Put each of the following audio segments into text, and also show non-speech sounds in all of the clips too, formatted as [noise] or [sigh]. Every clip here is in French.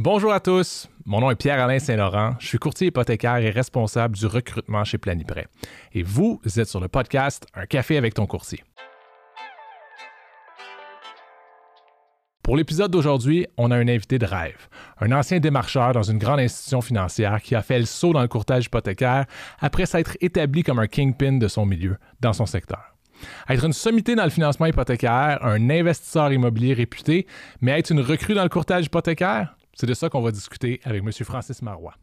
Bonjour à tous, mon nom est Pierre-Alain Saint-Laurent, je suis courtier hypothécaire et responsable du recrutement chez Planiprêt. Et vous, vous êtes sur le podcast Un café avec ton courtier. Pour l'épisode d'aujourd'hui, on a un invité de rêve, un ancien démarcheur dans une grande institution financière qui a fait le saut dans le courtage hypothécaire après s'être établi comme un kingpin de son milieu, dans son secteur. Être une sommité dans le financement hypothécaire, un investisseur immobilier réputé, mais être une recrue dans le courtage hypothécaire, c'est de ça qu'on va discuter avec M. Francis Marois.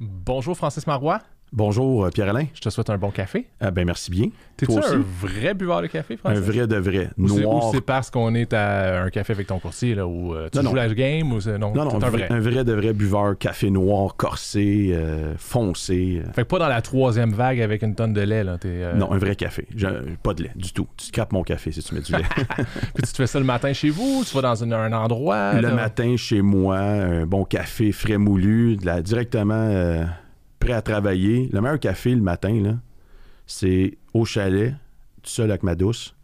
Bonjour Francis Marois. Bonjour, euh, Pierre-Alain. Je te souhaite un bon café. Ah, ben merci bien. T'es-tu un vrai buveur de café, Francis? Un vrai de vrai. Noir. Ou c'est parce qu'on est à un café avec ton courtier, là, ou euh, tu joues la game, ou c'est... Non, non, non un, vrai. un vrai de vrai buveur, café noir, corsé, euh, foncé. Fait que pas dans la troisième vague avec une tonne de lait, là. Non, un vrai café. Pas de lait, du tout. Tu scrapes mon café si tu mets du lait. [laughs] Puis tu te fais ça le matin chez vous, tu vas dans un endroit? Le matin, chez moi, un bon café frais moulu, de la, directement prêt à travailler, le meilleur café le matin, là, c'est au chalet, tout seul avec ma douce,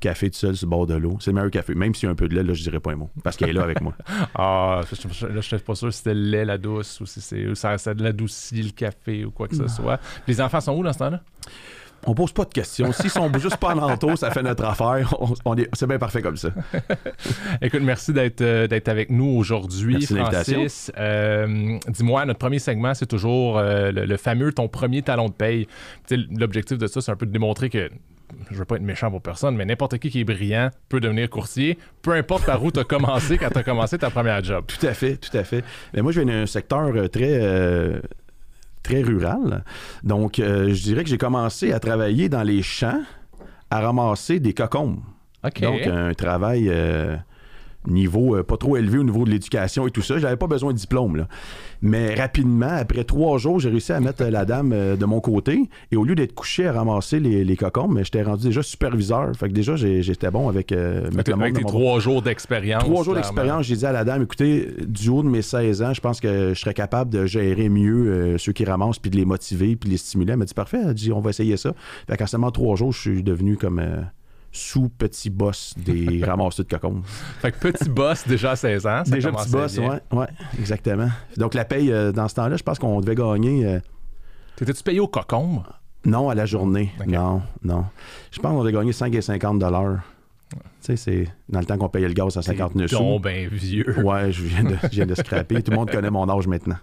café tout seul sur le bord de l'eau. C'est le meilleur café. Même s'il y a un peu de lait, là, je dirais pas un mot. Parce qu'elle est là avec moi. [laughs] ah, là, je suis pas sûr si c'était le lait, la douce, ou si c'est, ça, ça l'adoucit le café, ou quoi que ce soit. Les enfants sont où dans ce temps-là? On pose pas de questions. S'ils sont juste pas en auto, ça fait notre affaire. On, c'est bien parfait comme ça. [laughs] Écoute, merci d'être, euh, d'être avec nous aujourd'hui, Francis. Euh, dis-moi, notre premier segment, c'est toujours euh, le, fameux ton premier talon de paye. l'objectif de ça, c'est un peu de démontrer que je veux pas être méchant pour personne, mais n'importe qui qui est brillant peut devenir courtier, peu importe par où tu as commencé quand tu as commencé ta première job. Tout à fait, tout à fait. Mais moi, je viens d'un secteur très très rural. Donc, euh, je dirais que j'ai commencé à travailler dans les champs, à ramasser des cocombes. Donc, un travail euh, niveau euh, pas trop élevé au niveau de l'éducation et tout ça. J'avais pas besoin de diplôme. Là. Mais rapidement, après trois jours, j'ai réussi à mettre la dame euh, de mon côté. Et au lieu d'être couché à ramasser les, les cocombes, j'étais rendu déjà superviseur. Fait que déjà, j'étais bon avec, euh, le monde avec tes trois jours d'expérience. Trois jours d'expérience, j'ai dit à la dame, écoutez, du haut de mes 16 ans, je pense que je serais capable de gérer mieux ceux qui ramassent, puis de les motiver, puis de les stimuler. Elle m'a dit, parfait, elle dit, on va essayer ça. Fait qu'en seulement trois jours, je suis devenu comme sous petit boss des [laughs] ramasseurs de cocombes. Fait que petit boss déjà à 16 ans. déjà petit boss, oui, ouais, exactement. Donc la paye, euh, dans ce temps-là, je pense qu'on devait gagner. Euh, T'étais-tu payé au cocombe? Non, à la journée. Non, non. Je pense qu'on devait gagner 5 et 50 dollars. Tu sais, c'est dans le temps qu'on payait le gaz à 59 sous. ben vieux. Ouais, je viens de, je viens de scraper. Tout le monde connaît mon âge maintenant.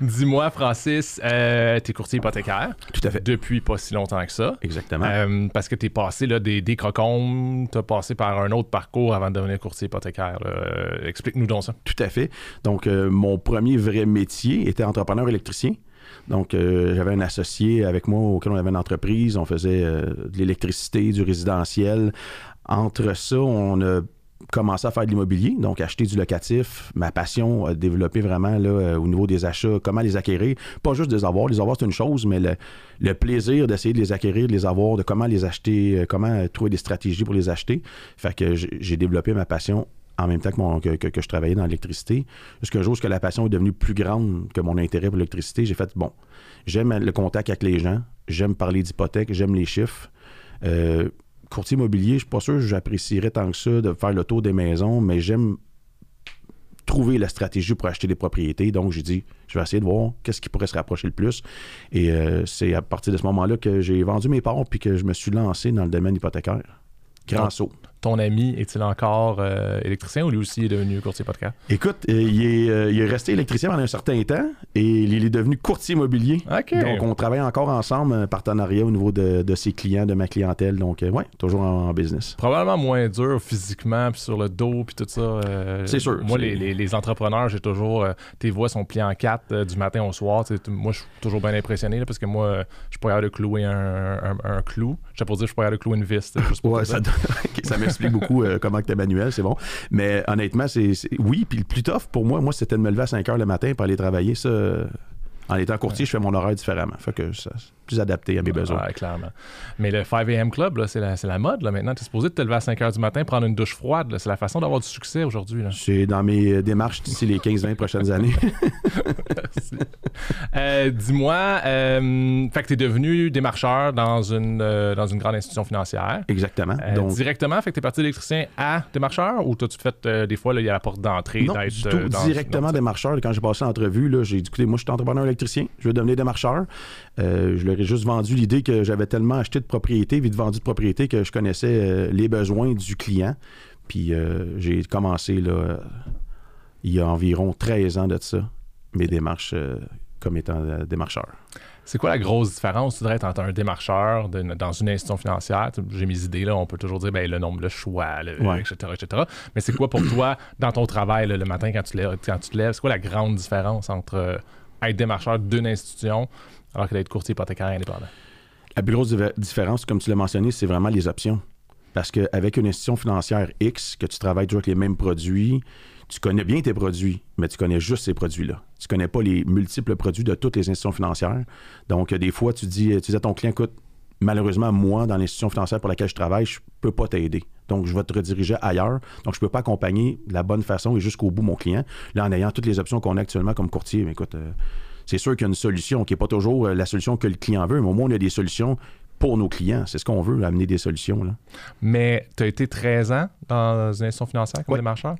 Dis-moi, Francis, euh, tu es courtier hypothécaire. Tout à fait. Depuis pas si longtemps que ça. Exactement. Euh, parce que tu es passé là, des, des crocombes, tu as passé par un autre parcours avant de devenir courtier hypothécaire. Euh, explique-nous donc ça. Tout à fait. Donc, mon premier vrai métier était entrepreneur électricien. Donc, j'avais un associé avec moi auquel on avait une entreprise. On faisait de l'électricité, du résidentiel. Entre ça, on a commencé à faire de l'immobilier, donc acheter du locatif. Ma passion a développé vraiment là, euh, au niveau des achats, comment les acquérir. Pas juste des avoirs. Les avoirs, c'est une chose, mais le, plaisir d'essayer de les acquérir, de les avoir, de comment les acheter, euh, comment trouver des stratégies pour les acheter. Fait que j'ai développé ma passion en même temps que, je travaillais dans l'électricité. Jusqu'à jour, que la passion est devenue plus grande que mon intérêt pour l'électricité, j'ai fait, bon, j'aime le contact avec les gens, j'aime parler d'hypothèque, j'aime les chiffres. Euh, courtier immobilier, je suis pas sûr que j'apprécierais tant que ça de faire le tour des maisons, mais j'aime trouver la stratégie pour acheter des propriétés. Donc, j'ai dit, je vais essayer de voir qu'est-ce qui pourrait se rapprocher le plus. Et euh, c'est à partir de ce moment-là que j'ai vendu mes parts puis que je me suis lancé dans le domaine hypothécaire. Grand saut ton ami est-il encore euh, électricien ou lui aussi est devenu courtier podcast? Écoute, euh, euh, il, est, resté électricien pendant un certain temps et il est devenu courtier immobilier. Donc, on travaille encore ensemble, un partenariat au niveau de, ses clients, de ma clientèle. Donc, ouais, toujours en, business. Probablement moins dur physiquement, puis sur le dos, puis tout ça. c'est sûr. Moi, les, entrepreneurs, j'ai toujours. tes voix sont pliées en quatre du matin au soir. moi, je suis toujours bien impressionné parce que moi, je suis pas capable de clouer un, clou. Je sais pas dire, je suis pas capable de clouer une vis. ouais, ça, [laughs] ça explique beaucoup euh, comment que manuel, c'est bon. Mais honnêtement, c'est oui. Puis le plus tough pour moi, moi, c'était de me lever à 5 heures le matin pour aller travailler. Ça, En étant courtier, je fais mon horaire différemment. Fait que c'est plus adapté à mes besoins. Ouais, clairement. Mais le 5 a.m. Club, là, c'est, la, c'est la mode là, maintenant. Tu es supposé te lever à 5 h du matin, prendre une douche froide. C'est la façon d'avoir du succès aujourd'hui. C'est dans mes euh, démarches d'ici les 15-20 prochaines années. [laughs] [laughs] Euh, dis-moi, euh, fait que tu es devenu démarcheur dans une, euh, dans une grande institution financière. Exactement. Donc, directement, fait que tu es parti d'électricien à démarcheur ou t'as-tu fait des fois, là, il y a la porte d'entrée d'être directement dans- démarcheur. Quand j'ai passé l'entrevue, là, j'ai dit, écoutez, moi, je suis entrepreneur électricien, je veux devenir démarcheur. Euh, je leur ai juste vendu l'idée que j'avais tellement acheté de propriétés, vite vendu de propriétés, que je connaissais euh, les besoins du client. Puis euh, j'ai commencé, là, il y a environ 13 ans de ça, mes démarches comme étant démarcheur. C'est quoi la grosse différence, tu dirais, entre un démarcheur de- dans une institution financière? J'ai mes idées, là, on peut toujours dire ben, le nombre de choix, le- Ouais. etc., etc. Mais c'est quoi pour toi, dans ton travail, là, le matin, quand tu, lèves, quand tu te lèves, c'est quoi la grande différence entre être démarcheur d'une institution alors que d'être courtier hypothécaire indépendant? La plus grosse différence, comme tu l'as mentionné, c'est vraiment les options. Parce qu'avec une institution financière X, que tu travailles toujours avec les mêmes produits, tu connais bien tes produits, mais tu connais juste ces produits-là. Tu connais pas les multiples produits de toutes les institutions financières. Donc, des fois, tu dis, tu dis à ton client, écoute, malheureusement, moi, dans l'institution financière pour laquelle je travaille, je peux pas t'aider. Donc, je vais te rediriger ailleurs. Donc, je peux pas accompagner de la bonne façon et jusqu'au bout mon client. Là, en ayant toutes les options qu'on a actuellement comme courtier, mais écoute, euh, c'est sûr qu'il y a une solution qui n'est pas toujours euh, la solution que le client veut, mais au moins, on a des solutions pour nos clients. C'est ce qu'on veut, amener des solutions. Là. Mais tu as été 13 ans dans une institution financière comme Ouais. démarcheur?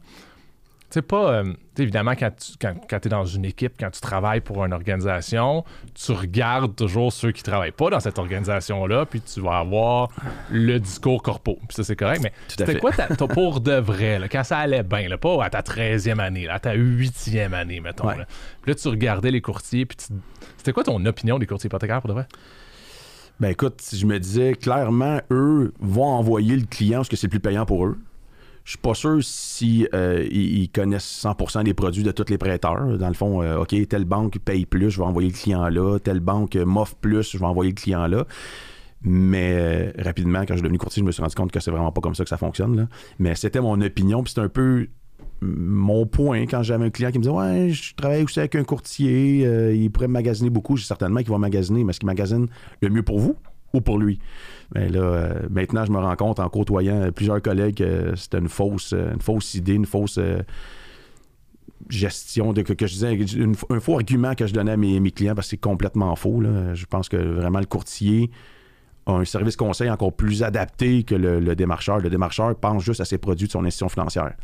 Tu sais, pas. euh, évidemment, quand tu quand, es dans une équipe, quand tu travailles pour une organisation, tu regardes toujours ceux qui travaillent pas dans cette organisation-là, puis tu vas avoir le discours corpo. Puis ça, c'est correct. Mais c'était quoi ta, ta- pour de vrai, là, quand ça allait bien, là, pas à ta 13e année, là, à ta 8e année, mettons. Ouais. Là. Puis là, tu regardais les courtiers, puis tu- c'était quoi ton opinion des courtiers hypothécaires pour de vrai? Ben écoute, je me disais clairement, eux vont envoyer le client parce que c'est plus payant pour eux. Je suis pas sûr si euh, connaissent 100% des produits de tous les prêteurs. Dans le fond, euh, OK, telle banque paye plus, je vais envoyer le client là. Telle banque m'offre plus, je vais envoyer le client là. Mais euh, rapidement, quand je suis devenu courtier, je me suis rendu compte que c'est vraiment pas comme ça que ça fonctionne. Mais c'était mon opinion, puis c'est un peu mon point quand j'avais un client qui me disait Ouais, je travaille aussi avec un courtier, il pourrait magasiner beaucoup. J'ai certainement qu'il va magasiner, mais est-ce qu'il magasine le mieux pour vous ou pour lui? Mais là, euh, maintenant, je me rends compte en côtoyant plusieurs collègues que c'était une fausse, euh, une fausse idée, une fausse euh, gestion de que, je disais, un faux argument que je donnais à mes, clients parce que c'est complètement faux. Je pense que vraiment le courtier a un service conseil encore plus adapté que le, le démarcheur. Le démarcheur pense juste à ses produits de son institution financière.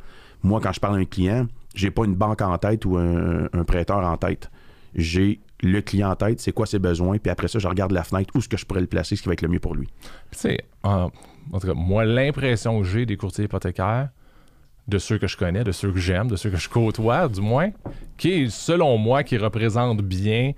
Moi, quand je parle à un client, j'ai pas une banque en tête ou un, un prêteur en tête. J'ai le client en tête, c'est quoi ses besoins, puis après ça, je regarde la fenêtre, où est-ce que je pourrais le placer, ce qui va être le mieux pour lui. Tu sais, en, en tout cas, moi, l'impression que j'ai des courtiers hypothécaires, de ceux que je connais, de ceux que j'aime, de ceux que je côtoie, du moins, qui selon moi, qui représente bien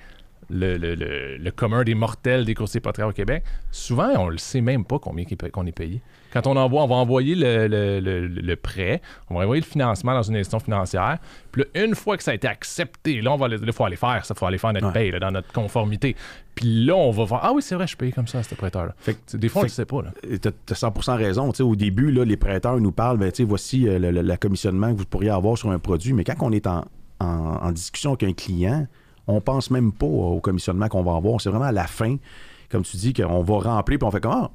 le, le- le- commun des mortels des courtiers hypothécaires au Québec, souvent, on le sait même pas combien qu'on est payé. Quand on envoie, on va envoyer le, le- le- le prêt, on va envoyer le financement dans une institution financière, puis là, une fois que ça a été accepté, là, on va aller, là, faut aller faire ça, faut aller faire notre Ouais. paye, là, dans notre conformité. Puis là, on va voir, ah oui, c'est vrai, je payé comme ça à ce prêteur-là. Des fois, on le sait pas. Tu as 100% raison. Au début, là, les prêteurs nous parlent, ben, voici euh, le, commissionnement que vous pourriez avoir sur un produit. Mais quand on est en, en- en discussion avec un client, on pense même pas au commissionnement qu'on va avoir. C'est vraiment à la fin, comme tu dis, qu'on va remplir, puis on fait comme, ah,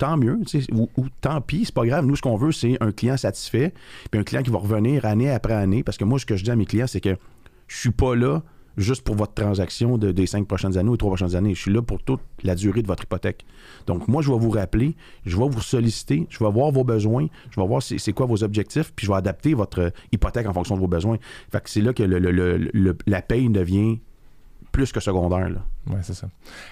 tant mieux, ou, ou tant pis, c'est pas grave. Nous, ce qu'on veut, c'est un client satisfait, puis un client qui va revenir année après année. Parce que moi, ce que je dis à mes clients, c'est que je suis pas là juste pour votre transaction de- des cinq prochaines années ou trois prochaines années. Je suis là pour toute la durée de votre hypothèque. Donc, moi, je vais vous rappeler, je vais vous solliciter, je vais voir vos besoins, je vais voir c'est quoi vos objectifs, puis je vais adapter votre hypothèque en fonction de vos besoins. Fait que c'est là que la paye devient plus que secondaire. Oui, c'est ça.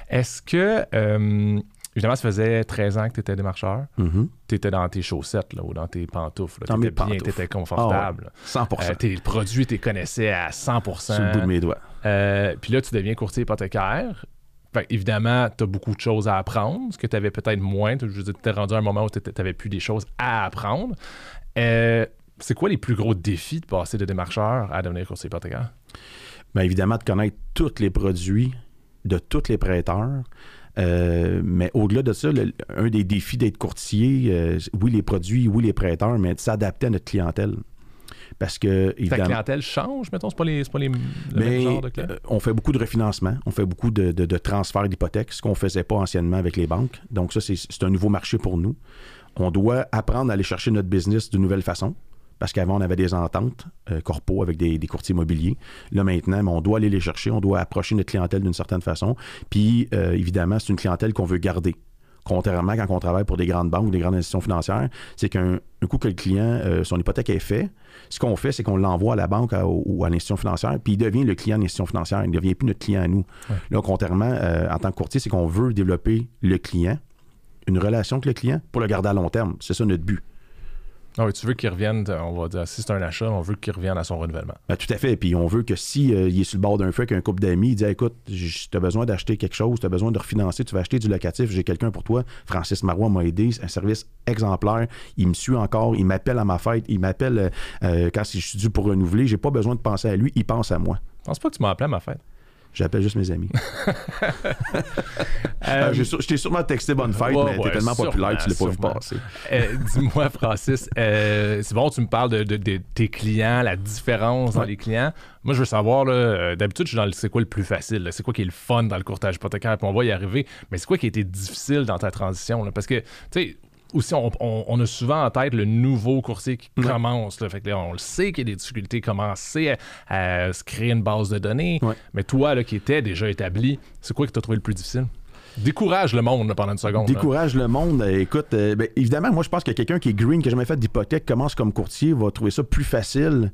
Est-ce que, euh, évidemment, ça faisait 13 ans que tu étais démarcheur. Mhm. Tu étais dans tes chaussettes là, ou dans tes pantoufles. Tu étais bien, tu étais confortable. 100% Euh, tes produits, tu les connaissais à 100 sur le bout de mes doigts. Euh, Puis là, tu deviens courtier hypothécaire. Fait, évidemment, tu as beaucoup de choses à apprendre, ce que tu avais peut-être moins. Je veux dire, tu t'es rendu à un moment où tu n'avais plus des choses à apprendre. Euh, c'est quoi les plus gros défis de passer de démarcheur à devenir courtier hypothécaire? Bien évidemment, de connaître tous les produits de tous les prêteurs. Euh, mais au-delà de ça, le- un des défis d'être courtier, euh, oui, les produits, oui, les prêteurs, mais de s'adapter à notre clientèle. Parce que, Ta évidemment, clientèle change, mettons, c'est pas les, pas les, le mais, même genre de euh, on fait beaucoup de refinancement, on fait beaucoup de, de, de transferts d'hypothèques, ce qu'on faisait pas anciennement avec les banques. Donc ça, c'est c'est un nouveau marché pour nous. On doit apprendre à aller chercher notre business d'une nouvelle façon. Parce qu'avant, on avait des ententes euh, corpo avec des, des courtiers immobiliers. Là, maintenant, mais on doit aller les chercher, on doit approcher notre clientèle d'une certaine façon. Puis, euh, évidemment, c'est une clientèle qu'on veut garder. Contrairement quand on travaille pour des grandes banques ou des grandes institutions financières, c'est qu'un un coup que le client, euh, son hypothèque est faite, ce qu'on fait, c'est qu'on l'envoie à la banque à- ou à l'institution financière, puis il devient le client de l'institution financière. Il ne devient plus notre client à nous. Là, contrairement, euh, en tant que courtier, c'est qu'on veut développer le client, une relation avec le client pour le garder à long terme. C'est ça notre but. Ah oui, tu veux qu'il revienne, on va dire, si c'est un achat, on veut qu'il revienne à son renouvellement. Ben, tout à fait. Puis on veut que si euh, il est sur le bord d'un feu avec un couple d'amis, il dit écoute, tu as besoin d'acheter quelque chose, tu as besoin de refinancer, tu vas acheter du locatif, j'ai quelqu'un pour toi. Francis Marois m'a aidé, c'est un service exemplaire. Il me suit encore, il m'appelle à ma fête, il m'appelle euh, euh, quand je suis dû pour renouveler. J'ai pas besoin de penser à lui, il pense à moi. Je pense pas que tu m'as appelé à ma fête. J'appelle juste mes amis. [laughs] Euh, Euh, je t'ai sûrement texté bonne fête, ouais, mais ouais, t'es tellement populaire que tu l'as pas vu passer. Euh, Dis-moi, Francis, euh, c'est bon, tu me parles de, de- de tes clients, la différence dans Ouais. les clients. Moi, je veux savoir, d'habitude, je suis dans le c'est quoi le plus facile, c'est quoi qui est le fun dans le courtage hypothécaire, puis on va y arriver. Mais c'est quoi qui a été difficile dans ta transition? là? Parce que, tu sais, aussi, on, on- on a souvent en tête le nouveau courtier qui Ouais. commence. Là. Fait que là, on le sait qu'il y a des difficultés, commencer à, à se créer une base de données. Ouais. Mais toi, là, qui étais déjà établi, c'est quoi que tu as trouvé le plus difficile? Décourage le monde là, pendant une seconde. là. Décourage le monde. Euh, Écoute, euh, ben, évidemment, moi, je pense que quelqu'un qui est green, qui n'a jamais fait d'hypothèque, commence comme courtier, va trouver ça plus facile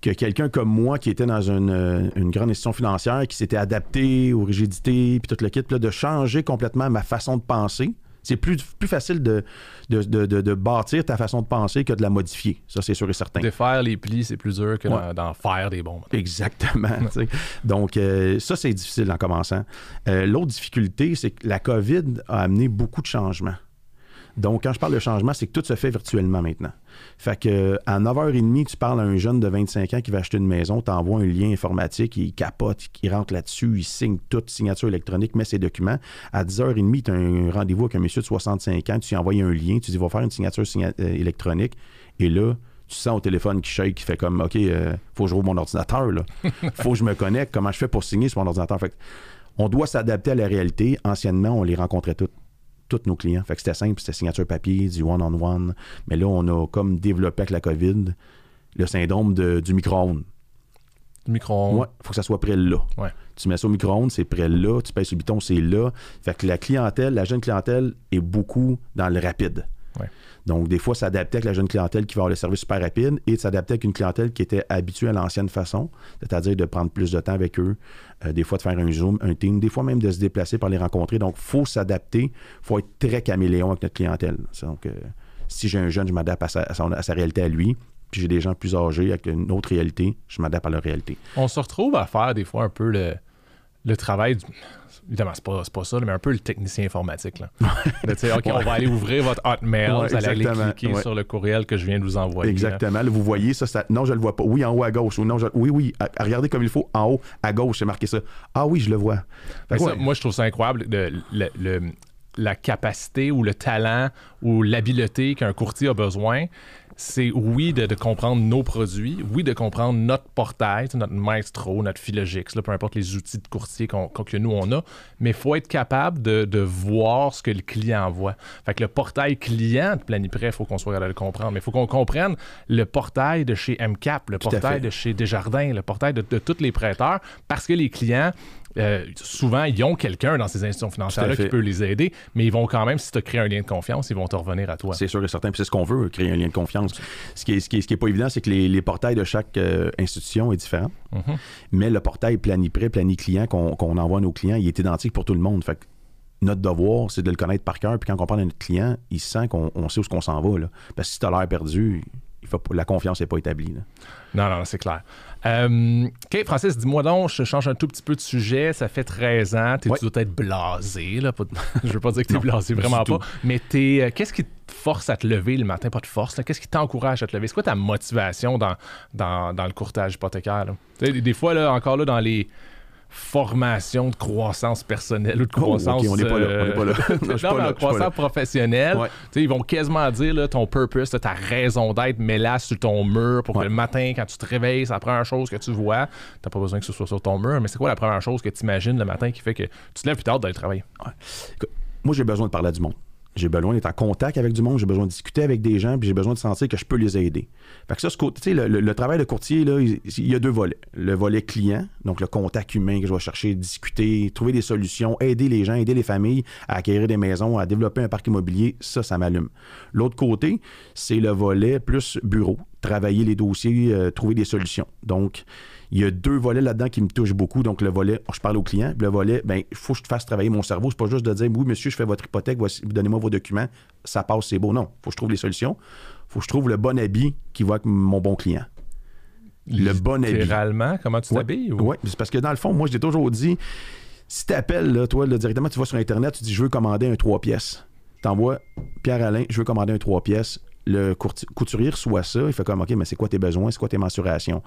que quelqu'un comme moi qui était dans une, euh, une grande institution financière, qui s'était adapté aux rigidités, puis tout le kit, puis là, de changer complètement ma façon de penser. C'est plus, plus facile de, de, de- de- de bâtir ta façon de penser que de la modifier. Ça, c'est sûr et certain. Défaire les plis, c'est plus dur que Ouais. d'en- faire des bons. Exactement. [laughs] Donc, euh, ça, c'est difficile en commençant. Euh, L'autre difficulté, c'est que la COVID a amené beaucoup de changements. Donc, quand je parle de changement, c'est que tout se fait virtuellement maintenant. Fait que à 9h30, tu parles à un jeune de 25 ans qui va acheter une maison, tu envoies un lien informatique, il capote, il rentre là-dessus, il signe toute signature électronique, met ses documents. À 10h30, tu as un rendez-vous avec un monsieur de 65 ans, tu lui envoies un lien, tu dis va faire une signature signa- euh, électronique. Et là, tu sens au téléphone qui shake, qui fait comme OK, euh, faut que je rouvre mon ordinateur, là. [laughs] faut que je me connecte. Comment je fais pour signer sur mon ordinateur? Fait que on doit s'adapter à la réalité. Anciennement, on les rencontrait toutes tous nos clients. Fait que c'était simple, c'était signature papier, du one-on-one. Mais là, on a comme développé avec la COVID le syndrome de- du micro-ondes. Le micro-ondes. Ouais, faut que ça soit prêt là. Ouais. Tu mets ça au micro-ondes, c'est prêt là. Tu pèses le bouton, c'est là. Fait que la clientèle, la jeune clientèle est beaucoup dans le rapide. Ouais. Donc, des fois, s'adapter avec la jeune clientèle qui va avoir le service super rapide et de s'adapter avec une clientèle qui était habituée à l'ancienne façon, c'est-à-dire de prendre plus de temps avec eux, euh, des fois de faire un Zoom, un team, des fois même de se déplacer pour les rencontrer. Donc, il faut s'adapter, il faut être très caméléon avec notre clientèle. Donc, euh, si j'ai un jeune, je m'adapte à sa, à son- à sa réalité à lui. Puis j'ai des gens plus âgés avec une autre réalité, je m'adapte à leur réalité. On se retrouve à faire des fois un peu le, le travail du. Évidemment, c'est pas, pas ça, mais un peu le technicien informatique. Là. [laughs] Sais, OK, on va aller ouvrir votre Hotmail, Ouais, vous allez aller cliquer ouais. sur le courriel que je viens de vous envoyer. là. Exactement. Là, vous voyez ça, ça- Non, je le vois pas. Oui, en haut à gauche. Ou non, je- Oui, oui. à- regardez comme il faut. En haut à gauche, c'est marqué ça. Ah oui, je le vois. Ça, moi, je trouve ça incroyable, de- le- le- la capacité ou le talent ou l'habileté qu'un courtier a besoin. C'est oui de, de comprendre nos produits, oui de comprendre notre portail, notre maestro, notre philogix, là, peu importe les outils de courtier que nous on a, mais il faut être capable de, de voir ce que le client voit. Fait que le portail client de Planiprêt, il faut qu'on soit capable de le comprendre, mais il faut qu'on comprenne le portail de chez MCAP, le portail de chez Desjardins, le portail de, de tous les prêteurs, parce que les clients, euh, souvent, ils ont quelqu'un dans ces institutions financières-là qui peut les aider, mais ils vont quand même, si tu as créé un lien de confiance, ils vont te revenir à toi. C'est sûr et certain. Puis c'est ce qu'on veut, créer un lien de confiance. Ce qui est, ce qui est, ce qui est pas évident, c'est que les, les portails de chaque euh, institution est différent. Mhm. Mais le portail Planiprêt, Plani-Client qu'on qu'on envoie à nos clients, il est identique pour tout le monde. Fait que notre devoir, c'est de le connaître par cœur. Puis quand on parle à notre client, il sent qu'on on sait où on s'en va. Là. Parce que si tu as l'air perdu, la confiance n'est pas établie. là. Non, non, c'est clair. Euh, OK, Francis, dis-moi donc, je change un tout petit peu de sujet. Ça fait 13 ans, Ouais. tu dois être blasé. Là, pas- [laughs] je veux pas dire que tu es blasé, vraiment tout. pas. Mais t'es, euh, qu'est-ce qui te force à te lever le matin? Pas de force, là. qu'est-ce qui t'encourage à te lever? C'est quoi ta motivation dans, dans, dans le courtage hypothécaire? là? Des, des fois, là, encore là, dans les formation de croissance personnelle ou de Oh, ok, croissance. on n'est pas là, on n'est pas là. [laughs] Non, je suis non, pas mais là, en je suis pas croissance professionnelle. Ouais. Ils vont quasiment dire là, ton purpose, ta raison d'être, mais là sur ton mur pour que Ouais. le matin, quand tu te réveilles, c'est la première chose que tu vois. T'as pas besoin que ce soit sur ton mur, mais c'est quoi la première chose que tu imagines le matin qui fait que tu te lèves plus tard d'aller travailler? Moi, j'ai besoin de parler à du monde. J'ai besoin d'être en contact avec du monde, j'ai besoin de discuter avec des gens, puis j'ai besoin de sentir que je peux les aider. Fait que ça, ce côté, le, le- le travail de courtier, là, il, il y a deux volets. Le volet client, donc le contact humain que je vais chercher, discuter, trouver des solutions, aider les gens, aider les familles à acquérir des maisons, à développer un parc immobilier, ça, ça m'allume. L'autre côté, c'est le volet plus bureau, travailler les dossiers, euh, trouver des solutions. Donc, il y a deux volets là-dedans qui me touchent beaucoup. Donc, le volet, je parle au client, le volet, ben, il faut que je te fasse travailler mon cerveau. C'est pas juste de dire, oui, monsieur, je fais votre hypothèque, voici, donnez-moi vos documents, ça passe, c'est beau. Non, faut que je trouve les solutions. faut que je trouve le bon habit qui va avec mon bon client. Le bon habit. Littéralement, comment tu t'habilles? ou- Oui, c'est parce que dans le fond, moi, je toujours dit, si tu appelles, toi, là, directement, tu vas sur Internet, tu dis, je veux commander un 3 pièces. T'envoies Pierre-Alain, je veux commander un 3 pièces. Le couturier reçoit ça, il fait comme, OK, mais c'est quoi tes besoins, c'est quoi tes mensurations?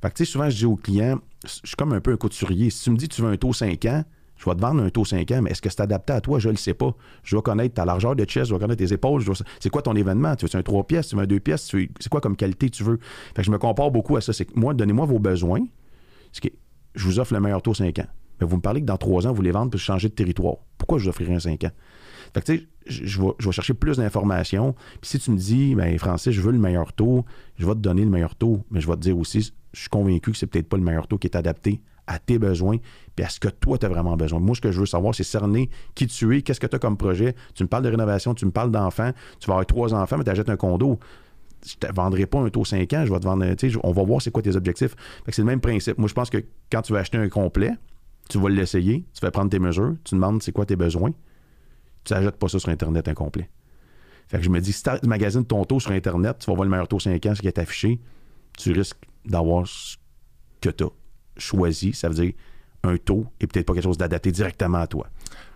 Fait que, tu sais, souvent, je dis aux clients, je suis comme un peu un couturier. Si tu me dis, tu veux un taux 5 ans, je vais te vendre un taux 5 ans, mais est-ce que c'est adapté à toi? Je le sais pas. Je dois connaître ta largeur de chest, je dois connaître tes épaules. dois- C'est quoi ton événement? Tu veux un 3 pièces, tu veux un 2 pièces? C'est quoi comme qualité tu veux? Fait que je me compare beaucoup à ça. C'est que moi, donnez-moi vos besoins. Que je vous offre le meilleur taux 5 ans. Mais vous me parlez que dans 3 ans, vous voulez vendre puis changer de territoire. Pourquoi je vous offrirais un 5 ans? Fait que tu sais, je, vais, je vais chercher plus d'informations. Puis si tu me dis, ben Francis, je veux le meilleur taux, je vais te donner le meilleur taux, mais je vais te dire aussi, je suis convaincu que c'est peut-être pas le meilleur taux qui est adapté à tes besoins puis à ce que toi, tu as vraiment besoin. Moi, ce que je veux savoir, c'est cerner qui tu es, qu'est-ce que tu as comme projet. Tu me parles de rénovation, tu me parles d'enfants, tu vas avoir trois enfants, mais tu achètes un condo je te vendrai pas un taux 5 ans, je vais te vendre, on va voir c'est quoi tes objectifs. C'est le même principe. Moi, je pense que quand tu vas acheter un complet, tu vas l'essayer, tu vas prendre tes mesures, tu demandes c'est quoi tes besoins, tu n'achètes pas ça sur Internet incomplet. Fait que je me dis, si tu magasines ton taux sur Internet, tu vas voir le meilleur taux 5 ans, ce qui est affiché, tu risques d'avoir ce que tu as choisi. Ça veut dire un taux et peut-être pas quelque chose d'adapté directement à toi.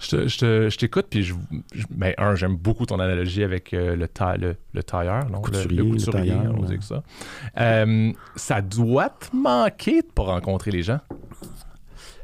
Je te- je te- je t'écoute, puis je, je- ben, un, j'aime beaucoup ton analogie avec euh, le, ta- le, le tailleur, non? Le- Couturier, le, le couturier, tailleur, on dit que ça. Euh, ça doit te manquer de pas rencontrer les gens.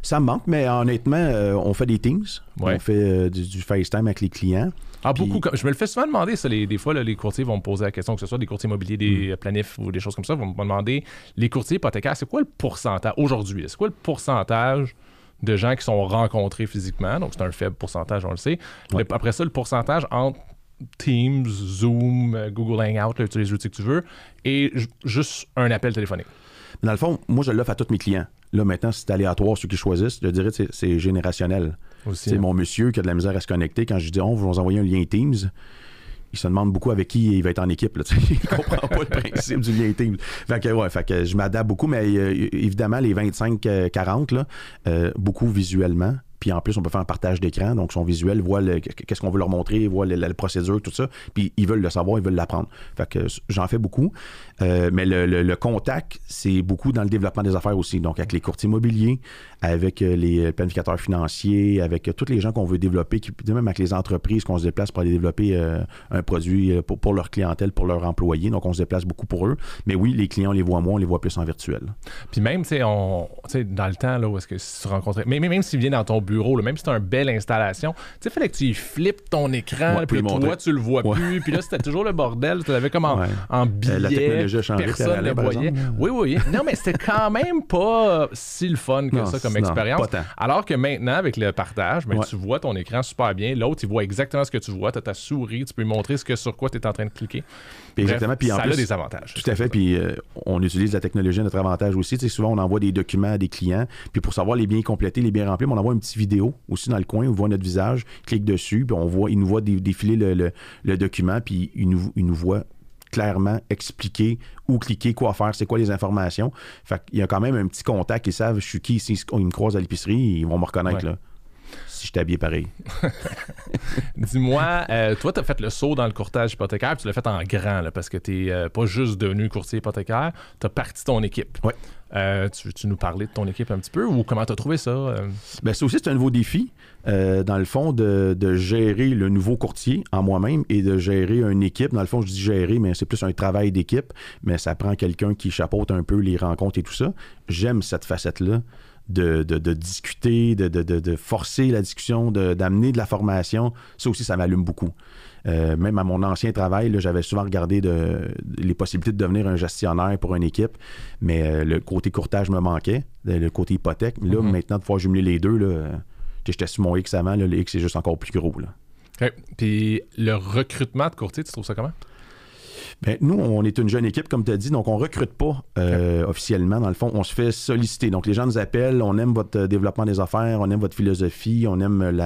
Ça me manque, mais honnêtement, euh, on fait des Teams, Ouais. on fait euh, du, du FaceTime avec les clients. Ah, Puis- beaucoup. comme- Je me le fais souvent demander, ça. Les, des fois, là, les courtiers vont me poser la question, que ce soit des courtiers immobiliers, des Mm. euh, planifs ou des choses comme ça, vont me demander les courtiers hypothécaires, c'est quoi le pourcentage aujourd'hui? C'est quoi le pourcentage de gens qui sont rencontrés physiquement? Donc, c'est un faible pourcentage, on le sait. Ouais. Le- après ça, le pourcentage entre Teams, Zoom, euh, Google Hangout, là, les outils que tu veux, et ju- juste un appel téléphonique. Dans le fond, moi, je l'offre à tous mes clients. Là, maintenant, c'est aléatoire, ceux qui choisissent. Je dirais que c'est- générationnel. C'est mon monsieur qui a de la misère à se connecter. Quand je dis, on va vous envoyer un lien Teams, il se demande beaucoup avec qui il va être en équipe. Là, [laughs] il comprend pas le principe du lien Teams. Fait que, ouais, fait que je m'adapte beaucoup, mais euh, évidemment, les 25-40, là, euh, beaucoup visuellement. Puis en plus, on peut faire un partage d'écran. Donc, son visuel voit qu'est-ce qu'on veut leur montrer, voit la, procédure, tout ça. Puis ils veulent le savoir, ils veulent l'apprendre. Fait j'en fais beaucoup. Euh, mais le, le- contact, c'est beaucoup dans le développement des affaires aussi. Donc, avec les courtiers immobiliers, avec euh, les planificateurs financiers, avec euh, tous les gens qu'on veut développer, qui, même avec les entreprises qu'on se déplace pour aller développer un produit pour, pour leur clientèle, pour leurs employés. Donc, on se déplace beaucoup pour eux. Mais oui, les clients, on les voit moins, on les voit plus en virtuel. Puis même, tu sais, dans le temps, là, où est-ce que si tu. Mais, mais même s'il vient dans ton bureau, là, même si c'est une belle installation, tu sais, fallait que tu flippes ton écran, Ouais, puis toi, montrer. tu le vois Ouais. plus. Puis là, c'était toujours le bordel. Tu l'avais comme en, Ouais. en billet. Euh, la technologie a changé, Personne ne voyait. Oui, oui. Non, mais c'était quand même pas si le fun que Non, ça comme expérience. Alors que maintenant, avec le partage, ben, tu vois ton écran super bien. L'autre, il voit exactement ce que tu vois. Tu as ta souris, tu peux lui montrer ce que, sur quoi tu es en train de cliquer. Puis Bref, exactement. Puis en ça plus, a des avantages. Tout à fait. Puis euh, on utilise la technologie à notre avantage aussi. Tu sais, souvent, on envoie des documents à des clients. Puis pour savoir les biens complétés, les biens remplis, on envoie une petite vidéo aussi dans le coin. On voit notre visage, clique dessus, puis on voit, il nous voit dé- défiler le, le- le document, puis il nous, il nous voit clairement expliquer où cliquer, quoi faire, c'est quoi les informations. Fait qu'il y a quand même un petit contact. Ils savent je suis qui. S'ils ils me croisent à l'épicerie, ils vont me reconnaître Ouais. là. Si je suis habillé pareil. [laughs] Dis-moi, euh, toi, tu as fait le saut dans le courtage hypothécaire, tu l'as fait en grand, là, parce que tu n'es pas juste devenu courtier hypothécaire, tu as parti ton équipe. Ouais. Euh, tu veux-tu nous parler de ton équipe un petit peu ou comment tu as trouvé ça? euh? Ben, ça aussi, c'est un nouveau défi, euh, dans le fond, de, de gérer le nouveau courtier en moi-même et de gérer une équipe. Dans le fond, je dis gérer, mais c'est plus un travail d'équipe, mais ça prend quelqu'un qui chapeaute un peu les rencontres et tout ça. J'aime cette facette-là de, discuter, de, forcer la discussion, d'amener de, la formation, ça aussi, ça m'allume beaucoup. Euh, même à mon ancien travail, j'avais souvent regardé les possibilités de devenir un gestionnaire pour une équipe, mais euh, le côté courtage me manquait, le côté hypothèque. Là, mm-hmm. maintenant, de pouvoir jumeler les deux, j'étais sur mon X avant, le X est juste encore plus gros. Là. Puis le recrutement de courtier, tu trouves ça comment? Ben, nous, on est une jeune équipe, comme tu as dit, donc on recrute pas euh, officiellement. Dans le fond, on se fait solliciter. Donc les gens nous appellent, on aime votre euh, développement des affaires, on aime votre philosophie, on aime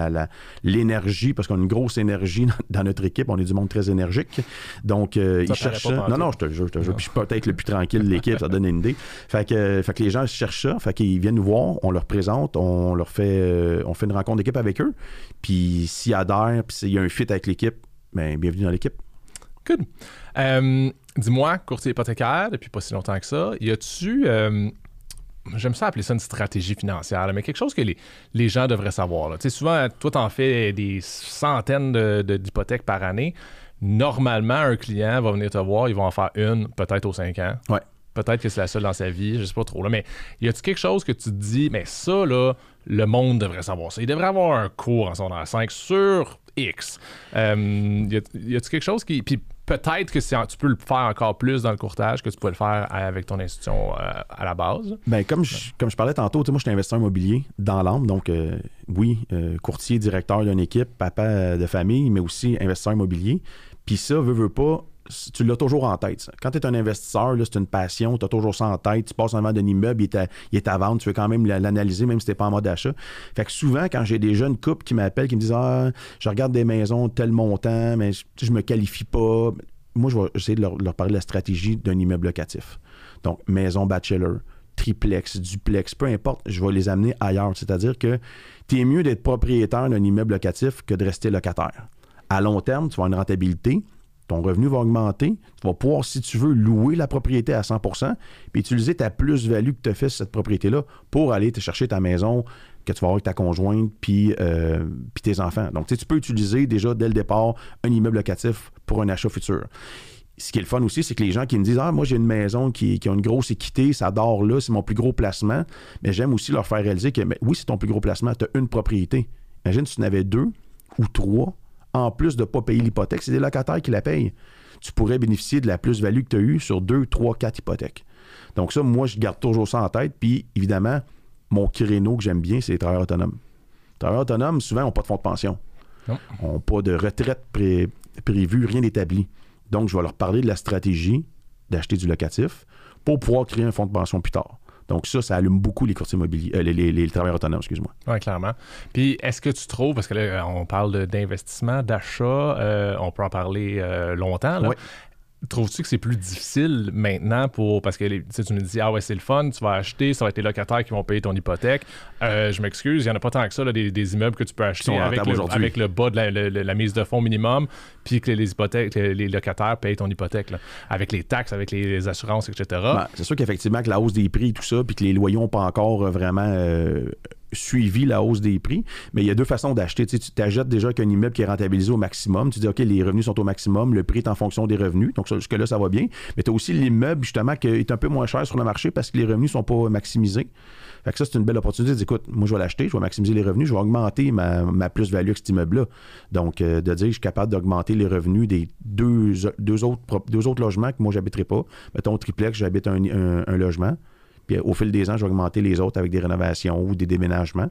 l'énergie, parce qu'on a une grosse énergie [laughs] dans, notre équipe. On est du monde très énergique. Donc euh, ils cherchent ça. Non, non, je te jure, je te jure. Puis je suis peut-être le plus tranquille de l'équipe, ça donne une idée. Fait que, fait que les gens cherchent ça, fait qu'ils viennent nous voir, on leur présente, on leur fait, on fait une rencontre d'équipe avec eux. Puis s'ils adhèrent, puis s'il y a un fit avec l'équipe, ben, bienvenue dans l'équipe. Good. Euh, dis-moi, courtier hypothécaire, depuis pas si longtemps que ça, y a-tu. Euh, j'aime ça appeler ça une stratégie financière, mais quelque chose que les, gens devraient savoir. Tu sais, souvent, toi, tu en fais des centaines d'hypothèques par année. Normalement, un client va venir te voir, il va en faire une, peut-être aux cinq ans. Ouais. Peut-être que c'est la seule dans sa vie, je sais pas trop. Là, mais y a-tu quelque chose que tu te dis, mais ça, là, le monde devrait savoir ça. Il devrait avoir un cours en secondaire 5 sur X. Euh, y a-tu quelque chose qui. Puis peut-être que tu peux le faire encore plus dans le courtage que tu pouvais le faire avec ton institution euh, à la base. Ben, comme, je, comme je parlais tantôt, moi, je suis investisseur immobilier dans l'âme. Donc, euh, oui, courtier, directeur d'une équipe, papa de famille, mais aussi investisseur immobilier. Puis ça, veut, veut pas, tu l'as toujours en tête. Quand tu es un investisseur, c'est une passion, tu as toujours ça en tête. Tu passes en d'un immeuble, il est, à, vendre, tu veux quand même l'analyser, même si tu pas en mode achat. Fait que souvent, quand j'ai des jeunes couples qui m'appellent, qui me disent Ah, je regarde des maisons tel montant, mais je, je me qualifie pas. Moi, je vais essayer de leur, parler de la stratégie d'un immeuble locatif. Donc, maison bachelor, triplex, duplex, peu importe, je vais les amener ailleurs. C'est-à-dire que tu es mieux d'être propriétaire d'un immeuble locatif que de rester locataire. À long terme, tu vas avoir une rentabilité ton revenu va augmenter. Tu vas pouvoir, si tu veux, louer la propriété à 100% puis utiliser ta plus-value que tu as fait sur cette propriété-là pour aller te chercher ta maison que tu vas avoir avec ta conjointe puis, euh, tes enfants. Donc, tu peux utiliser déjà dès le départ un immeuble locatif pour un achat futur. Ce qui est le fun aussi, c'est que les gens qui me disent Ah, moi, j'ai une maison qui, a une grosse équité, ça dort là, c'est mon plus gros placement. Mais j'aime aussi leur faire réaliser que, oui, c'est ton plus gros placement, tu as une propriété. Imagine si tu en avais deux ou trois en plus de ne pas payer l'hypothèque, c'est des locataires qui la payent. Tu pourrais bénéficier de la plus-value que tu as eue sur deux, trois, quatre hypothèques. Donc ça, moi, je garde toujours ça en tête. Puis, évidemment, mon créneau que j'aime bien, c'est les travailleurs autonomes. Les travailleurs autonomes, souvent, n'ont pas de fonds de pension. n'ont pas de retraite prévue, rien d'établi. Donc, je vais leur parler de la stratégie d'acheter du locatif pour pouvoir créer un fonds de pension plus tard. Donc ça, ça allume beaucoup les courtiers immobiliers, euh, les, travailleurs autonomes, excuse-moi. Oui, clairement. Puis est-ce que tu trouves, parce que là, on parle d'investissement, d'achat, euh, on peut en parler euh, longtemps, là. Trouves-tu que c'est plus difficile maintenant pour. Parce que tu me dis, ah ouais, c'est le fun, tu vas acheter, ça va être les locataires qui vont payer ton hypothèque. Euh, je m'excuse, il n'y en a pas tant que ça, des, immeubles que tu peux acheter avec le, avec le, bas de la, mise de fonds minimum, puis que les, hypothèques, les, locataires payent ton hypothèque, avec les taxes, avec les, assurances, etc. Ben, c'est sûr qu'effectivement, que la hausse des prix et tout ça, puis que les loyers n'ont pas encore vraiment. Euh, suivi la hausse des prix. Mais il y a deux façons d'acheter. Tu t'achètes déjà avec un immeuble qui est rentabilisé au maximum. Tu dis, OK, les revenus sont au maximum, le prix est en fonction des revenus. Donc, jusque-là, ça va bien. Mais tu as aussi l'immeuble, justement, qui est un peu moins cher sur le marché parce que les revenus ne sont pas maximisés. Fait que ça, c'est une belle opportunité dire, écoute, moi, je vais l'acheter, je vais maximiser les revenus, je vais augmenter ma, plus-value avec cet immeuble-là. Donc, euh, de dire, je suis capable d'augmenter les revenus des deux, deux, autres, deux autres logements que moi, j'habiterai pas. Mettons, triplex, j'habite un, un logement puis au fil des ans, je vais augmenter les autres avec des rénovations ou des déménagements.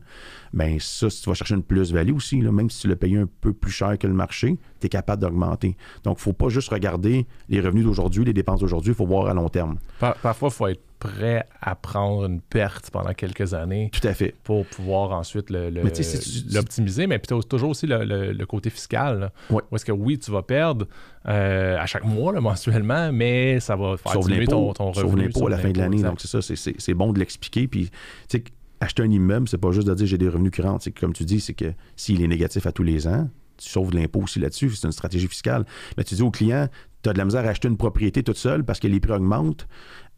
Bien, ça, si tu vas chercher une plus-value aussi, même si tu l'as payé un peu plus cher que le marché, tu es capable d'augmenter. Donc, il ne faut pas juste regarder les revenus d'aujourd'hui, les dépenses d'aujourd'hui, il faut voir à long terme. parfois, il faut être prêt à prendre une perte pendant quelques années. Tout à fait. Pour pouvoir ensuite l'optimiser, mais, puis toujours aussi le, côté fiscal. Où est-ce que oui, tu vas perdre euh, à chaque mois, [laughs] mensuellement, mais ça va faire diminuer ton, ton revenu. L'impôt à la fin de l'année. Donc, c'est ça, c'est bon de l'expliquer. Puis, tu sais, acheter un immeuble, c'est pas juste de dire j'ai des revenus courants. C'est comme tu dis, c'est que s'il est négatif à tous les ans, tu sauves de l'impôt aussi là-dessus. C'est une stratégie fiscale. Mais tu dis au client, tu as de la misère à acheter une propriété toute seule parce que les prix augmentent.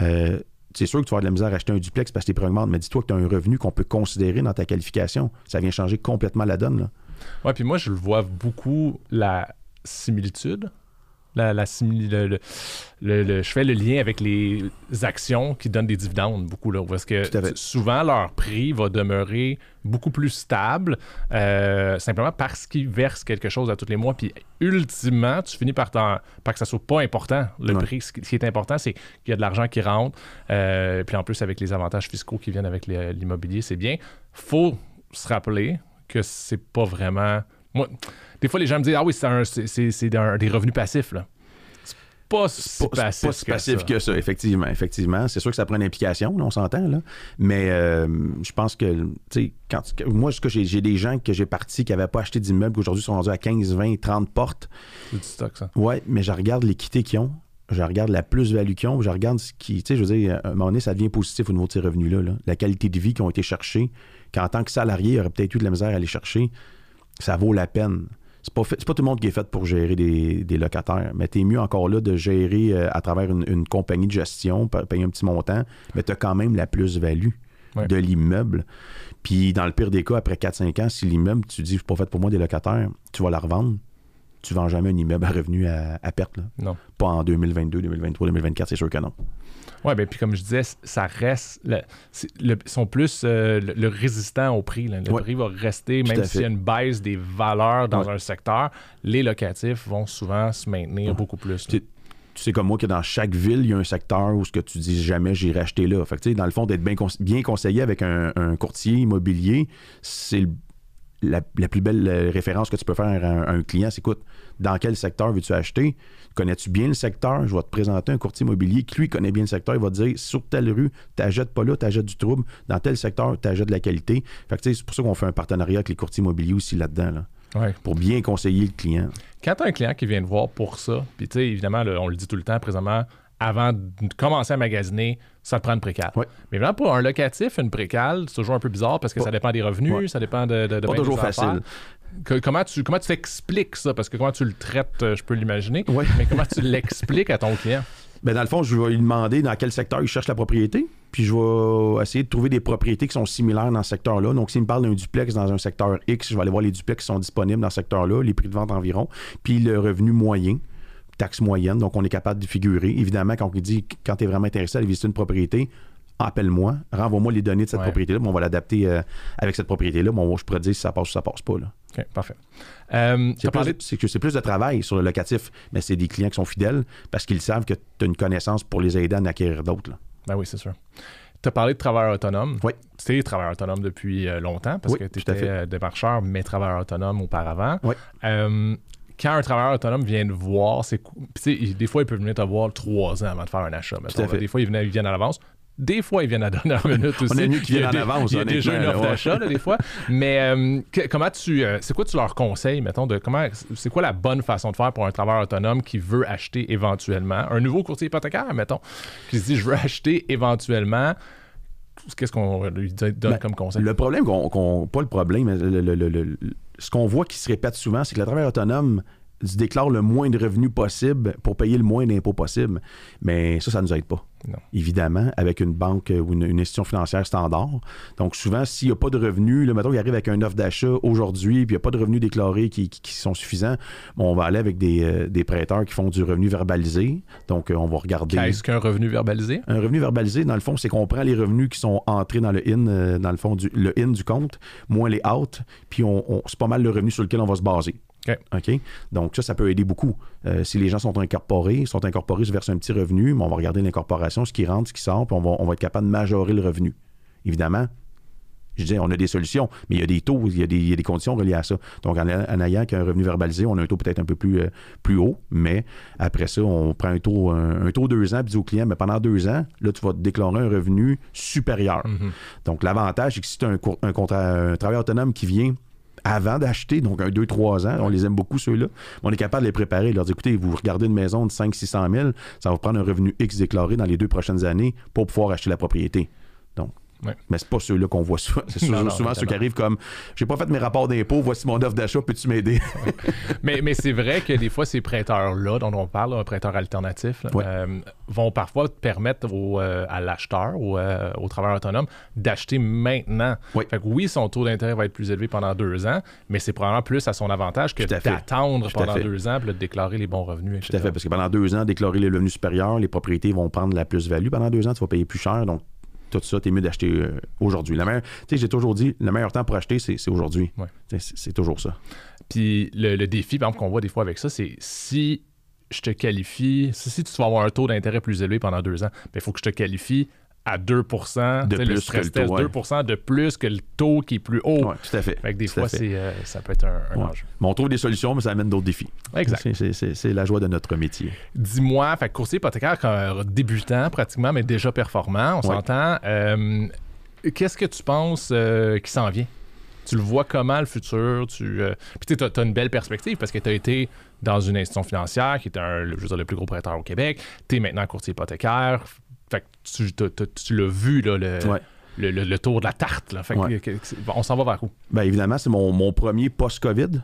Euh, c'est sûr que tu vas de la misère à acheter un duplex parce que tes prix augmentent, mais dis-toi que tu as un revenu qu'on peut considérer dans ta qualification. Ça vient changer complètement la donne. Oui, puis moi, je le vois beaucoup la similitude la, le- le- le- le- je fais le lien avec les actions qui donnent des dividendes beaucoup là parce que souvent leur prix va demeurer beaucoup plus stable euh, simplement parce qu'ils versent quelque chose à tous les mois. Puis ultimement tu finis par, par que ça soit pas important. Le Ouais. prix ce qui est important c'est qu'il y a de l'argent qui rentre euh, puis en plus avec les avantages fiscaux qui viennent avec l'immobilier c'est bien. Faut se rappeler que c'est pas vraiment moi des fois les gens me disent ah oui c'est des revenus passifs là c'est pas si pas, passif, pas si passif ça. que ça, effectivement. Effectivement. C'est sûr que ça prend une implication, là, on s'entend, là. Mais euh, je pense que, tu sais, moi, ce que j'ai j'ai des gens que j'ai partis qui n'avaient pas acheté d'immeubles, qui aujourd'hui sont rendus à 15, 20, 30 portes. C'est du stock ça Ouais, mais je regarde l'équité qu'ils ont. Je regarde la plus-value qu'ils ont. Je regarde ce qui. Tu sais, je veux dire, à un moment donné, ça devient positif au niveau de ces revenus-là. là. La qualité de vie qui ont été cherchés, qu'en tant que salarié, il aurait peut-être eu de la misère à aller chercher, ça vaut la peine. C'est pas, fait- pas tout le monde qui est fait pour gérer des, des locataires, mais t'es mieux encore là de gérer euh, à travers une, une compagnie de gestion, pa- payer un petit montant, mais t'as quand même la plus-value Ouais. de l'immeuble. Puis dans le pire des cas, après 4-5 ans, si l'immeuble, tu dis, c'est pas fait pour moi des locataires, tu vas la revendre. Tu vends jamais un immeuble à revenu à, à perte. Là. non Pas en 2022, 2023, 2024, c'est sûr que non. Ouais, ben puis comme je disais, ça reste. Le, le- ils sont plus euh, le, le résistant au prix. là. Le Ouais. prix va rester, Tout même s'il y a une baisse des valeurs dans Ouais. un secteur, les locatifs vont souvent se maintenir Ouais. beaucoup plus. Tu- sais comme moi que dans chaque ville, il y a un secteur où ce que tu dis jamais j'irai acheter là. Fait que, tu sais, dans le fond, d'être bien, bien conseillé avec un, un courtier immobilier, c'est le- la, la plus belle euh, référence que tu peux faire à un, à un client. C'est écoute, dans quel secteur veux-tu acheter? Connais-tu bien le secteur? Je vais te présenter un courtier immobilier qui, lui, connaît bien le secteur. Il va te dire, sur telle rue, t'achètes pas là, t'achètes du trouble. Dans tel secteur, t'achètes de la qualité. Fait que, c'est pour ça qu'on fait un partenariat avec les courtiers immobiliers aussi là-dedans, là, Ouais. pour bien conseiller le client. Quand tu as un client qui vient te voir pour ça, puis tu sais, évidemment, on le dit tout le temps présentement, avant de commencer à magasiner, ça te prend une précale. Ouais. Mais vraiment, pour un locatif, une précale, c'est toujours un peu bizarre parce que Pas- ça dépend des revenus, ça dépend de. de, de Pas toujours facile. Que- comment tu comment tu t'expliques ça? Parce que comment tu le traites, euh, je peux l'imaginer. Ouais. Mais comment tu l'expliques à ton client? [laughs] Ben dans le fond, je vais lui demander dans quel secteur il cherche la propriété, puis je vais essayer de trouver des propriétés qui sont similaires dans ce secteur-là. Donc, s'il me parle d'un duplex dans un secteur X, je vais aller voir les duplex qui sont disponibles dans ce secteur-là, les prix de vente environ, puis le revenu moyen, taxe moyenne. Donc, on est capable de figurer. Évidemment, quand on dit quand tu es vraiment intéressé à aller visiter une propriété, appelle-moi, renvoie-moi les données de cette Ouais. propriété-là, on va l'adapter euh, avec cette propriété-là. Bon, je pourrais dire si ça passe ou ça passe pas. Là. OK, parfait. Euh, C'est parlé plus- c'est que c'est plus de travail sur le locatif, mais c'est des clients qui sont fidèles parce qu'ils savent que tu as une connaissance pour les aider à en acquérir d'autres. Ben oui, c'est sûr. Tu as parlé de travailleur autonome. Oui. Tu es travailleur autonome depuis euh, longtemps parce Oui, que tout tu à fait. étais démarcheur, mais travailleur autonome auparavant. Oui. Euh, quand un travailleur autonome vient te voir, c'est des fois, il peut venir te voir trois ans avant de faire un achat. mettons, à là. fait. Des fois, ils viennent, ils viennent à l'avance. Des fois, ils viennent à la dernière [laughs] minute aussi. On a viennent en des- avance, Il y a déjà une offre d'achat, des fois. Mais euh, que- comment tu. euh, c'est quoi tu leur conseilles, mettons, de comment. C'est quoi la bonne façon de faire pour un travailleur autonome qui veut acheter éventuellement? Un nouveau courtier hypothécaire, mettons, qui se dit je veux acheter éventuellement. Qu'est-ce qu'on lui donne Ben, comme conseil? Le problème, qu'on, pas le problème, mais le- le- le- ce qu'on voit qui se répète souvent, c'est que le travailleur autonome se déclare le moins de revenus possible pour payer le moins d'impôts possible. Mais ça, ça ne nous aide pas. Non. Évidemment, avec une banque ou une, une institution financière standard. Donc, souvent, s'il n'y a pas de revenus, là, mettons, il arrive avec un offre d'achat aujourd'hui, puis il n'y a pas de revenus déclarés qui, qui- qui sont suffisants, bon, on va aller avec des, euh, des prêteurs qui font du revenu verbalisé. Donc, euh, on va regarder. Qu'est-ce qu'un revenu verbalisé? Un revenu verbalisé, dans le fond, c'est qu'on prend les revenus qui sont entrés dans le in, euh, dans le fond, du, le in du compte, moins les out, puis on, on- c'est pas mal le revenu sur lequel on va se baser. OK. OK? Donc, ça, ça peut aider beaucoup. Euh, si les gens sont incorporés, sont incorporés, se versent un petit revenu, mais on va regarder l'incorporation, ce qui rentre, ce qui sort, puis on va, on va être capable de majorer le revenu. Évidemment, je disais, on a des solutions, mais il y a des taux, il y a des, il y a des conditions reliées à ça. Donc, en, en ayant qu'un revenu verbalisé, on a un taux peut-être un peu plus, euh, plus haut, mais après ça, on prend un taux, un, un taux deux ans, puis dit au client, mais pendant deux ans, là, tu vas te déclarer un revenu supérieur. Mhm. Donc, l'avantage, c'est que si tu as un, un, contrat, un travailleur autonome qui vient avant d'acheter, donc un 2-3 ans, on les aime beaucoup ceux-là, on est capable de les préparer, leur dire écoutez, vous regardez une maison de 500-600 000, ça va prendre un revenu X déclaré dans les deux prochaines années pour pouvoir acheter la propriété. Ouais. Mais c'est pas ceux-là qu'on voit souvent. C'est [laughs] souvent, non, souvent ceux qui arrivent comme j'ai pas fait mes rapports d'impôt, voici mon offre d'achat, peux-tu m'aider? mais mais c'est vrai que des fois, ces prêteurs-là dont on parle, un prêteur alternatif, là, Ouais. euh, vont parfois permettre au, euh, à l'acheteur ou euh, au travailleur autonome d'acheter maintenant. Oui. Fait que oui, son taux d'intérêt va être plus élevé pendant deux ans, mais c'est probablement plus à son avantage que d'attendre pendant deux ans puis de déclarer les bons revenus, etc. Tout à fait, parce que pendant deux ans, déclarer les revenus supérieurs, les propriétés vont prendre la plus-value. Pendant deux ans, tu vas payer plus cher, donc tout ça, t'es mieux d'acheter euh, aujourd'hui. La meilleure- Tu sais, j'ai toujours dit, le meilleur temps pour acheter, c'est aujourd'hui. Ouais. C'est c'est toujours ça. Puis le, le défi, par exemple, qu'on voit des fois avec ça, c'est si je te qualifie, si, si tu vas avoir un taux d'intérêt plus élevé pendant deux ans, il faut que je te qualifie à 2 De sais, le plus stress que le taux, test, ouais. 2 de plus que le taux qui est plus haut. Ouais, tout à fait. Fait que des Tout fois, c'est, euh, ça peut être un, un Ouais. enjeu. Mais on trouve des solutions, mais ça amène d'autres défis. Exact. C'est- la joie de notre métier. Dis-moi, fait courtier hypothécaire comme un débutant pratiquement, mais déjà performant, on Ouais. s'entend. Euh, Qu'est-ce que tu penses euh, qui s'en vient? Tu le vois comment le futur? Tu, euh, Puis tu as, une belle perspective parce que tu as été dans une institution financière qui est un, le- je veux dire, le plus gros prêteur au Québec. Tu es maintenant courtier hypothécaire. Fait que tu, t'as- t'as- tu l'as vu, là, le, Ouais. le, le- le tour de la tarte. Là. Fait que- Ouais. que- que- bon, on s'en va vers où? Bien évidemment, c'est mon, mon premier post-COVID.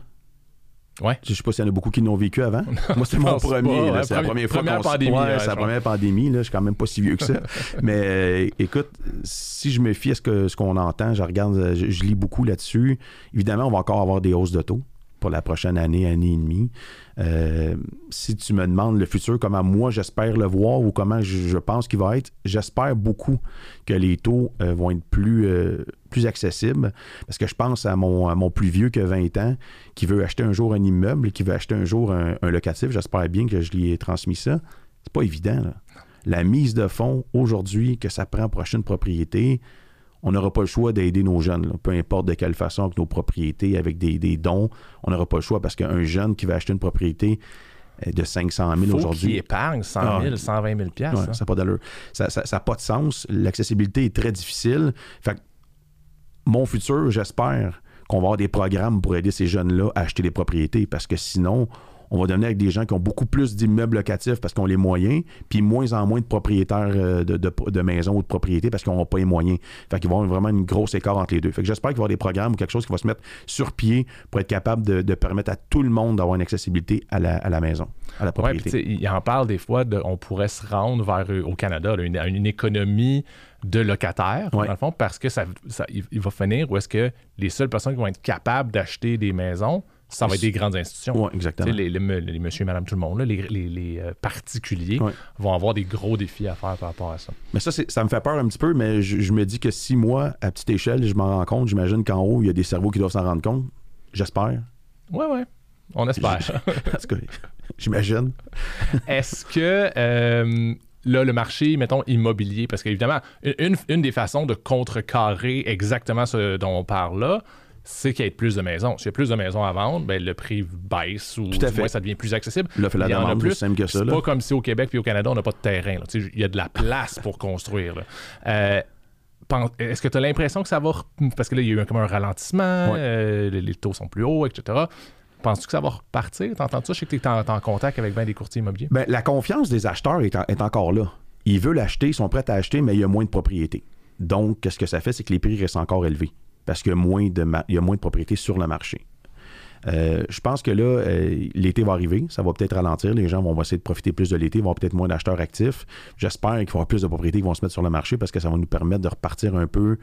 Ouais. Je sais pas s'il y en a beaucoup qui l'ont vécu avant. [laughs] Moi, c'est mon pense premier. là. ouais, c'est la première- première fois première qu'on s- pandémie, Ouais, ouais, c'est la je première pandémie. Là. Je suis quand même pas si vieux que ça. [laughs] Mais euh, écoute, si je me fie à ce que- ce qu'on entend, je regarde, euh, je, je lis beaucoup là-dessus. Évidemment, on va encore avoir des hausses de taux pour la prochaine année, année et demie. Euh, si tu me demandes le futur, comment moi j'espère le voir ou comment je, pense qu'il va être, j'espère beaucoup que les taux euh, vont être plus, euh, plus accessibles. Parce que je pense à mon, mon plus vieux que 20 ans qui veut acheter un jour un immeuble, qui veut acheter un jour un, un locatif. J'espère bien que je lui ai transmis ça. C'est pas évident. là. La mise de fonds aujourd'hui que ça prend pour acheter une propriété, on n'aura pas le choix d'aider nos jeunes, là. peu importe de quelle façon, avec nos propriétés, avec des, des dons, on n'aura pas le choix parce qu'un jeune qui va acheter une propriété euh, de 500 000 Faut qu'il aujourd'hui, épargne 100 000, Ah. 120 000 piastres, Ouais, hein. ça n'a pas d'allure. Ça n'a pas de sens. L'accessibilité est très difficile. Fait que mon futur, j'espère qu'on va avoir des programmes pour aider ces jeunes-là à acheter des propriétés parce que sinon, on va devenir avec des gens qui ont beaucoup plus d'immeubles locatifs parce qu'ils ont les moyens, puis moins en moins de propriétaires euh, de, de- de maisons ou de propriétés parce qu'ils n'ont pas les moyens. Fait qu'ils vont avoir vraiment une grosse écart entre les deux. Fait que j'espère qu'il va y avoir des programmes ou quelque chose qui va se mettre sur pied pour être capable de, de permettre à tout le monde d'avoir une accessibilité à la, à la maison, à la propriété. il en parle des fois, de, on pourrait se rendre vers, euh, au Canada, là, une, une économie de locataires, Ouais. dans le fond, parce que ça, ça- il, il va finir où est-ce que les seules personnes qui vont être capables d'acheter des maisons, ça va être des grandes institutions. Tu exactement. les, les, me- les monsieur et madame tout le monde, là, les, euh, particuliers Ouais. vont avoir des gros défis à faire par rapport à ça. Mais ça, ça me fait peur un petit peu, mais je, je me dis que si moi, à petite échelle, je m'en rends compte, j'imagine qu'en haut, il y a des cerveaux qui doivent s'en rendre compte. J'espère. Ouais, ouais. On espère. J'imagine. [laughs] Est-ce que euh, là, le marché, mettons, immobilier, parce qu'évidemment, une, une des façons de contrecarrer exactement ce dont on parle là, c'est qu'il y ait plus de maisons. S'il y a plus de maisons à vendre, ben, le prix baisse ou Tout à du fait. moins ça devient plus accessible. La Il y en a demande, plus. c'est simple que ça, C'est là. pas comme si au Québec puis au Canada, on n'a pas de terrain. là. Il y a de la place pour construire. là. Euh, Est-ce que tu as l'impression que ça va. Parce que là, il y a eu un- comme un ralentissement, Ouais. euh, les, les taux sont plus hauts, etc. Penses-tu que ça va repartir? T'entends ça? Je sais que tu es en, en contact avec bien des courtiers immobiliers. Ben, la confiance des acheteurs est, en- est encore là. Ils veulent acheter, ils sont prêts à acheter, mais il y a moins de propriétés. Donc, qu'est-ce que ça fait? C'est que les prix restent encore élevés parce qu'il y a moins de, propriétés sur le marché. Euh, je pense que là, euh, l'été va arriver, ça va peut-être ralentir, les gens vont essayer de profiter plus de l'été, vont peut-être moins d'acheteurs actifs. J'espère qu'il va y avoir plus de propriétés qui vont se mettre sur le marché parce que ça va nous permettre de repartir un peu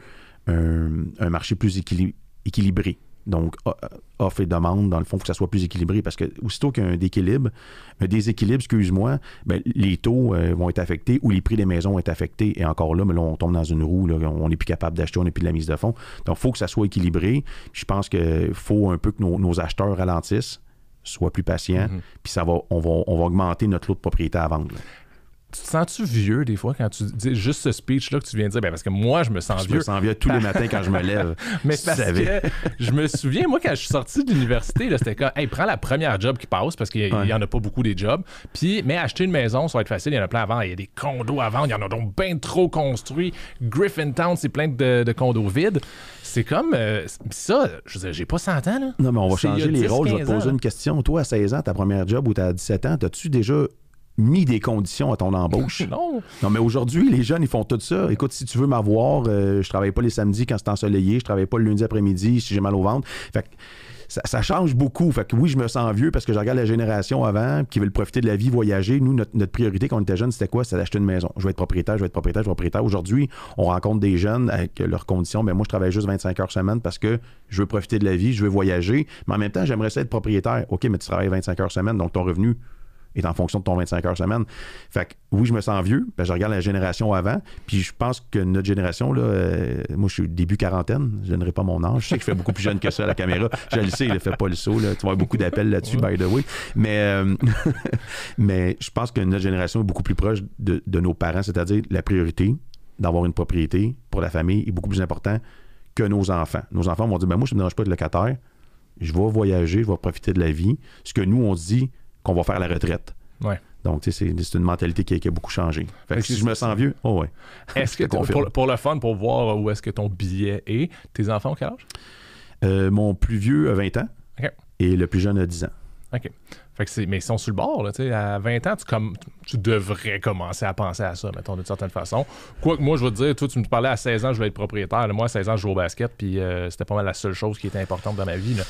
un, marché plus équili- équilibré. Donc, o- offre et demande, dans le fond, il faut que ça soit plus équilibré parce que aussitôt qu'il y a un déséquilibre, un déséquilibre, excuse-moi, ben, les taux euh, vont être affectés ou les prix des maisons vont être affectés. Et encore là, mais là, on tombe dans une roue, là, on n'est plus capable d'acheter, on n'est plus de la mise de fonds. Donc, il faut que ça soit équilibré. Je pense qu'il faut un peu que nos, nos acheteurs ralentissent, soient plus patients, Mhm. puis ça va, on, va, on va augmenter notre lot de propriétés à vendre. Tu te sens-tu vieux des fois quand tu dis juste ce speech-là que tu viens de dire? Ben, parce que moi, je me sens Je vieux. me sens vieux tous les matins quand je me lève. [laughs] Mais Tu parce savais. que je me souviens, moi, quand je suis sorti de l'université, c'était comme, hey, prends la première job qui passe parce qu'il n'y Ouais. en a pas beaucoup des jobs. Puis, mais acheter une maison, ça va être facile. Il y en a plein vendre. Il y a des condos à vendre. Il y en a donc bien trop construits. Griffintown, c'est plein de, de condos vides. C'est comme euh, ça, je j'ai pas 100 ans, là. Non, mais on va changer les 10, rôles. Je vais te 15 ans, poser une question. Toi, à 16 ans, ta première job ou t'as 17 ans, as-tu déjà mis des conditions à ton embauche. [laughs] non. Non, mais aujourd'hui, les jeunes, ils font tout ça. Écoute, si tu veux m'avoir, euh, je travaille pas les samedis quand c'est ensoleillé, je travaille pas le lundi après-midi si j'ai mal au ventre. Fait que ça, ça change beaucoup. Fait que oui, je me sens vieux parce que je regarde la génération avant qui veulent profiter de la vie, voyager. Nous, notre, notre priorité quand on était jeunes, c'était quoi? C'était d'acheter une maison. Je vais être propriétaire, je vais être propriétaire, je vais être propriétaire. Aujourd'hui, on rencontre des jeunes avec leurs conditions. Mais moi, je travaille juste 25 heures semaine parce que je veux profiter de la vie, je veux voyager. Mais en même temps, j'aimerais ça être propriétaire. OK, mais tu travailles 25 heures semaine, donc ton revenu est en fonction de ton 25 heures semaine. Fait que oui, je me sens vieux, que je regarde la génération avant, puis je pense que notre génération, là, euh, moi je suis début quarantaine, je donnerai pas mon âge, je sais que je fais beaucoup plus jeune que ça à la caméra, je le sais, il fait pas le saut, là. tu avoir beaucoup d'appels là-dessus, by the way, mais, euh, [laughs] mais je pense que notre génération est beaucoup plus proche de, de nos parents, c'est-à-dire la priorité d'avoir une propriété pour la famille est beaucoup plus important que nos enfants. Nos enfants vont dire, ben moi je ne me dérange pas de locataire, je vais voyager, je vais profiter de la vie, ce que nous on dit, qu'on va faire la retraite. Ouais. Donc, tu sais, c'est une mentalité qui a, qui a beaucoup changé. Fait que si je me sens vieux, oh ouais. [laughs] Est-ce que pour, pour le fun, pour voir où est-ce que ton billet est, tes enfants ont quel âge? Euh, mon plus vieux a 20 ans et le plus jeune a 10 ans. OK. Fait que mais ils sont sur le bord, là, tu sais. À 20 ans, tu, comme, tu devrais commencer à penser à ça, mettons, d'une certaine façon. Quoique, moi, je veux te dire, toi, tu me parlais à 16 ans, je voulais être propriétaire. Là, moi, à 16 ans, je jouais au basket, puis euh, c'était pas mal la seule chose qui était importante dans ma vie, là.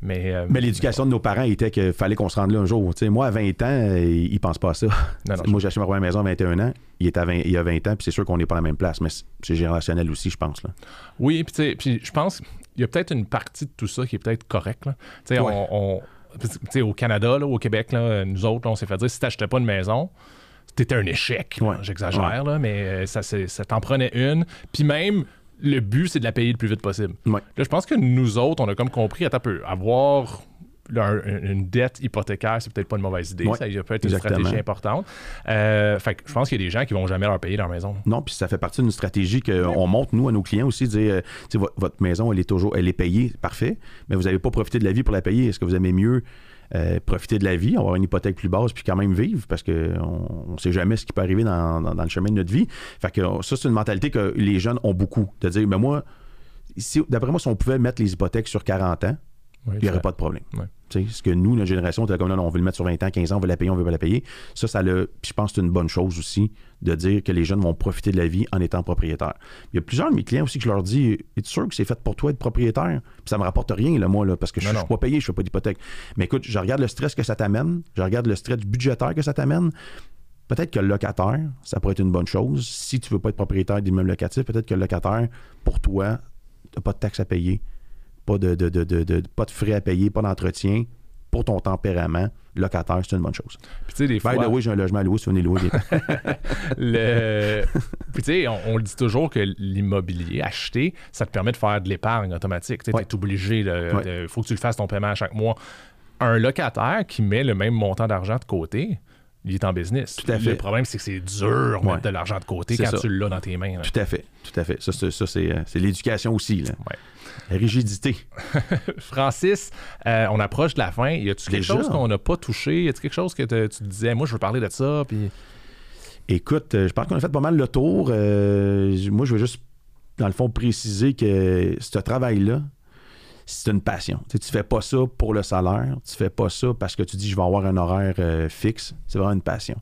Mais, euh, Mais l'éducation de nos parents était qu'il fallait qu'on se rende là un jour. Moi, à 20 ans, ils pensent pas à ça. Non, non, [laughs] moi, j'ai acheté ma première maison à 21 ans. Il, est à 20, il a 20 ans, puis c'est sûr qu'on n'est pas à la même place. Mais c'est- générationnel aussi, je pense. Là. Oui, puis tu sais, puis je pense qu'il y a peut-être une partie de tout ça qui est peut-être correcte. Ouais. on, au Canada, là, au Québec, là, nous autres, là, on s'est fait dire si t'achetais pas une maison, t'étais un échec. Ouais. J'exagère, mais euh, ça, t'en prenait une. Puis même, le but, c'est de la payer le plus vite possible. Ouais. Là, je pense que nous autres, on a comme compris, un peu, avoir une dette hypothécaire, c'est peut-être pas une mauvaise idée. Ouais, Ça peut être une stratégie importante. Euh, fait que je pense qu'il y a des gens qui vont jamais leur payer leur maison. Non, puis ça fait partie d'une stratégie qu'on montre, nous, à nos clients aussi, dire, euh, votre maison, elle est toujours, elle est payée, parfait, mais vous n'avez pas profité de la vie pour la payer. Est-ce que vous aimez mieux euh, profiter de la vie, avoir une hypothèque plus basse, puis quand même vivre, parce qu'on ne sait jamais ce qui peut arriver dans, dans- dans le chemin de notre vie. Fait que ça, c'est une mentalité que les jeunes ont beaucoup, de dire, mais moi, si- d'après moi, si on pouvait mettre les hypothèques sur 40 ans, Oui, il n'y aurait pas de problème. Ce que nous, notre génération, comme non, on veut le mettre sur 20 ans, 15 ans, on veut la payer, on veut pas la payer. Ça, ça le. Puis je pense que c'est une bonne chose aussi de dire que les jeunes vont profiter de la vie en étant propriétaires. Il y a plusieurs de mes clients aussi que je leur dis Es-tu sûr que c'est fait pour toi être propriétaire? Puis ça me rapporte rien, là, moi, là, parce que je ne suis pas payé, je fais pas d'hypothèque. Mais écoute, je regarde le stress que ça t'amène, je regarde le stress budgétaire que ça t'amène. Peut-être que le locataire, ça pourrait être une bonne chose. Si tu veux pas être propriétaire d'immeuble locatif, peut-être que le locataire, pour toi, tu n'as pas de taxes à payer, pas de, de, de, de- pas de frais à payer, pas d'entretien. Pour ton tempérament, locataire, c'est une bonne chose. Puis tu sais, des fois. By the way, j'ai un logement à louer, si vous venez louer. [laughs] Le... Puis tu sais, on, on le dit toujours que l'immobilier acheté, ça te permet de faire de l'épargne automatique. Tu Ouais. es obligé, il Ouais. faut que tu le fasses ton paiement à chaque mois. Un locataire qui met le même montant d'argent de côté, il est en business. Tout à fait. Le problème, c'est que c'est dur de Ouais. mettre de l'argent de côté quand ça. tu l'as dans tes mains. là. tout à fait, tout à fait. Ça, c'est, ça, c'est, euh, l'éducation aussi. Là. Ouais. La rigidité. [laughs] Francis, euh, on approche de la fin. Y a-tu quelque chose qu'on n'a pas touché? Y a-tu quelque chose que te- tu te disais, moi, je veux parler de ça? Puis... Écoute, euh, je pense qu'on a fait pas mal le tour. Euh, moi, je veux juste, dans le fond, préciser que ce travail-là, c'est une passion. Tu tu fais pas ça pour le salaire. Tu fais pas ça parce que tu dis je vais avoir un horaire euh, fixe. C'est vraiment une passion.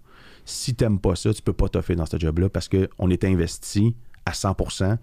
Si tu n'aimes pas ça, tu peux pas t'offrir dans ce job-là parce qu'on est investi à 100%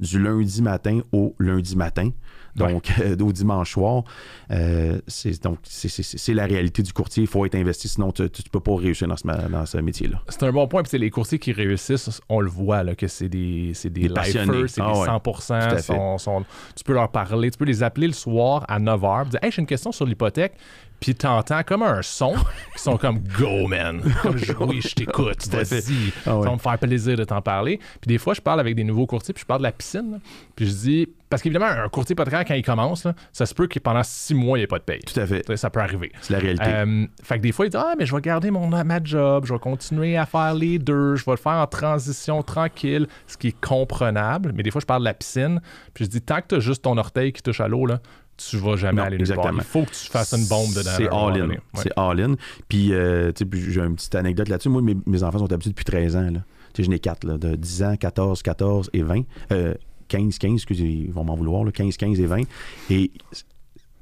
du lundi matin au lundi matin, donc [laughs] au dimanche soir. Euh, c'est, donc, c'est, c'est- c'est la réalité du courtier. Il faut être investi, sinon tu ne peux pas réussir dans ce, dans ce métier-là. C'est un bon point. Puis c'est les courtiers qui réussissent, on le voit, là, que c'est des, c'est des, lifers, c'est Ah des ouais. 100%. Tout à fait. sont- sont- tu peux leur parler, tu peux les appeler le soir à 9h, dire Hey, j'ai une question sur l'hypothèque. Puis t'entends comme un son, [laughs] qui sont comme Go, man. [laughs] Comme je- oui, je t'écoute, vas-y. Ah ouais. Ça va me faire plaisir de t'en parler. Puis des fois, je parle avec des nouveaux courtiers, puis je parle de la piscine. là. Puis je dis, parce qu'évidemment, un courtier hypothécaire, quand il commence, là, ça se peut que pendant six mois, il n'y ait pas de paye. Tout à fait. Ça peut arriver. C'est la réalité. Euh, fait que des fois, il dit Ah, mais je vais garder mon, ma job, je vais continuer à faire les deux, je vais le faire en transition tranquille, ce qui est comprenable. Mais des fois, je parle de la piscine, puis je dis Tant que tu as juste ton orteil qui touche à l'eau, là, tu vas jamais Non, aller nulle part. exactement. Il faut que tu fasses une bombe dedans. C'est all-in. Ouais. C'est all-in. Puis, euh, tu sais, puis j'ai une petite anecdote là-dessus. Moi, mes, mes enfants sont habitués depuis 13 ans. Là. Tu sais, j'en ai 4, là, de 10 ans, 14, 14 et 20. Euh, 15, 15, excusez, ils vont m'en vouloir, là, 15, 15 et 20. Et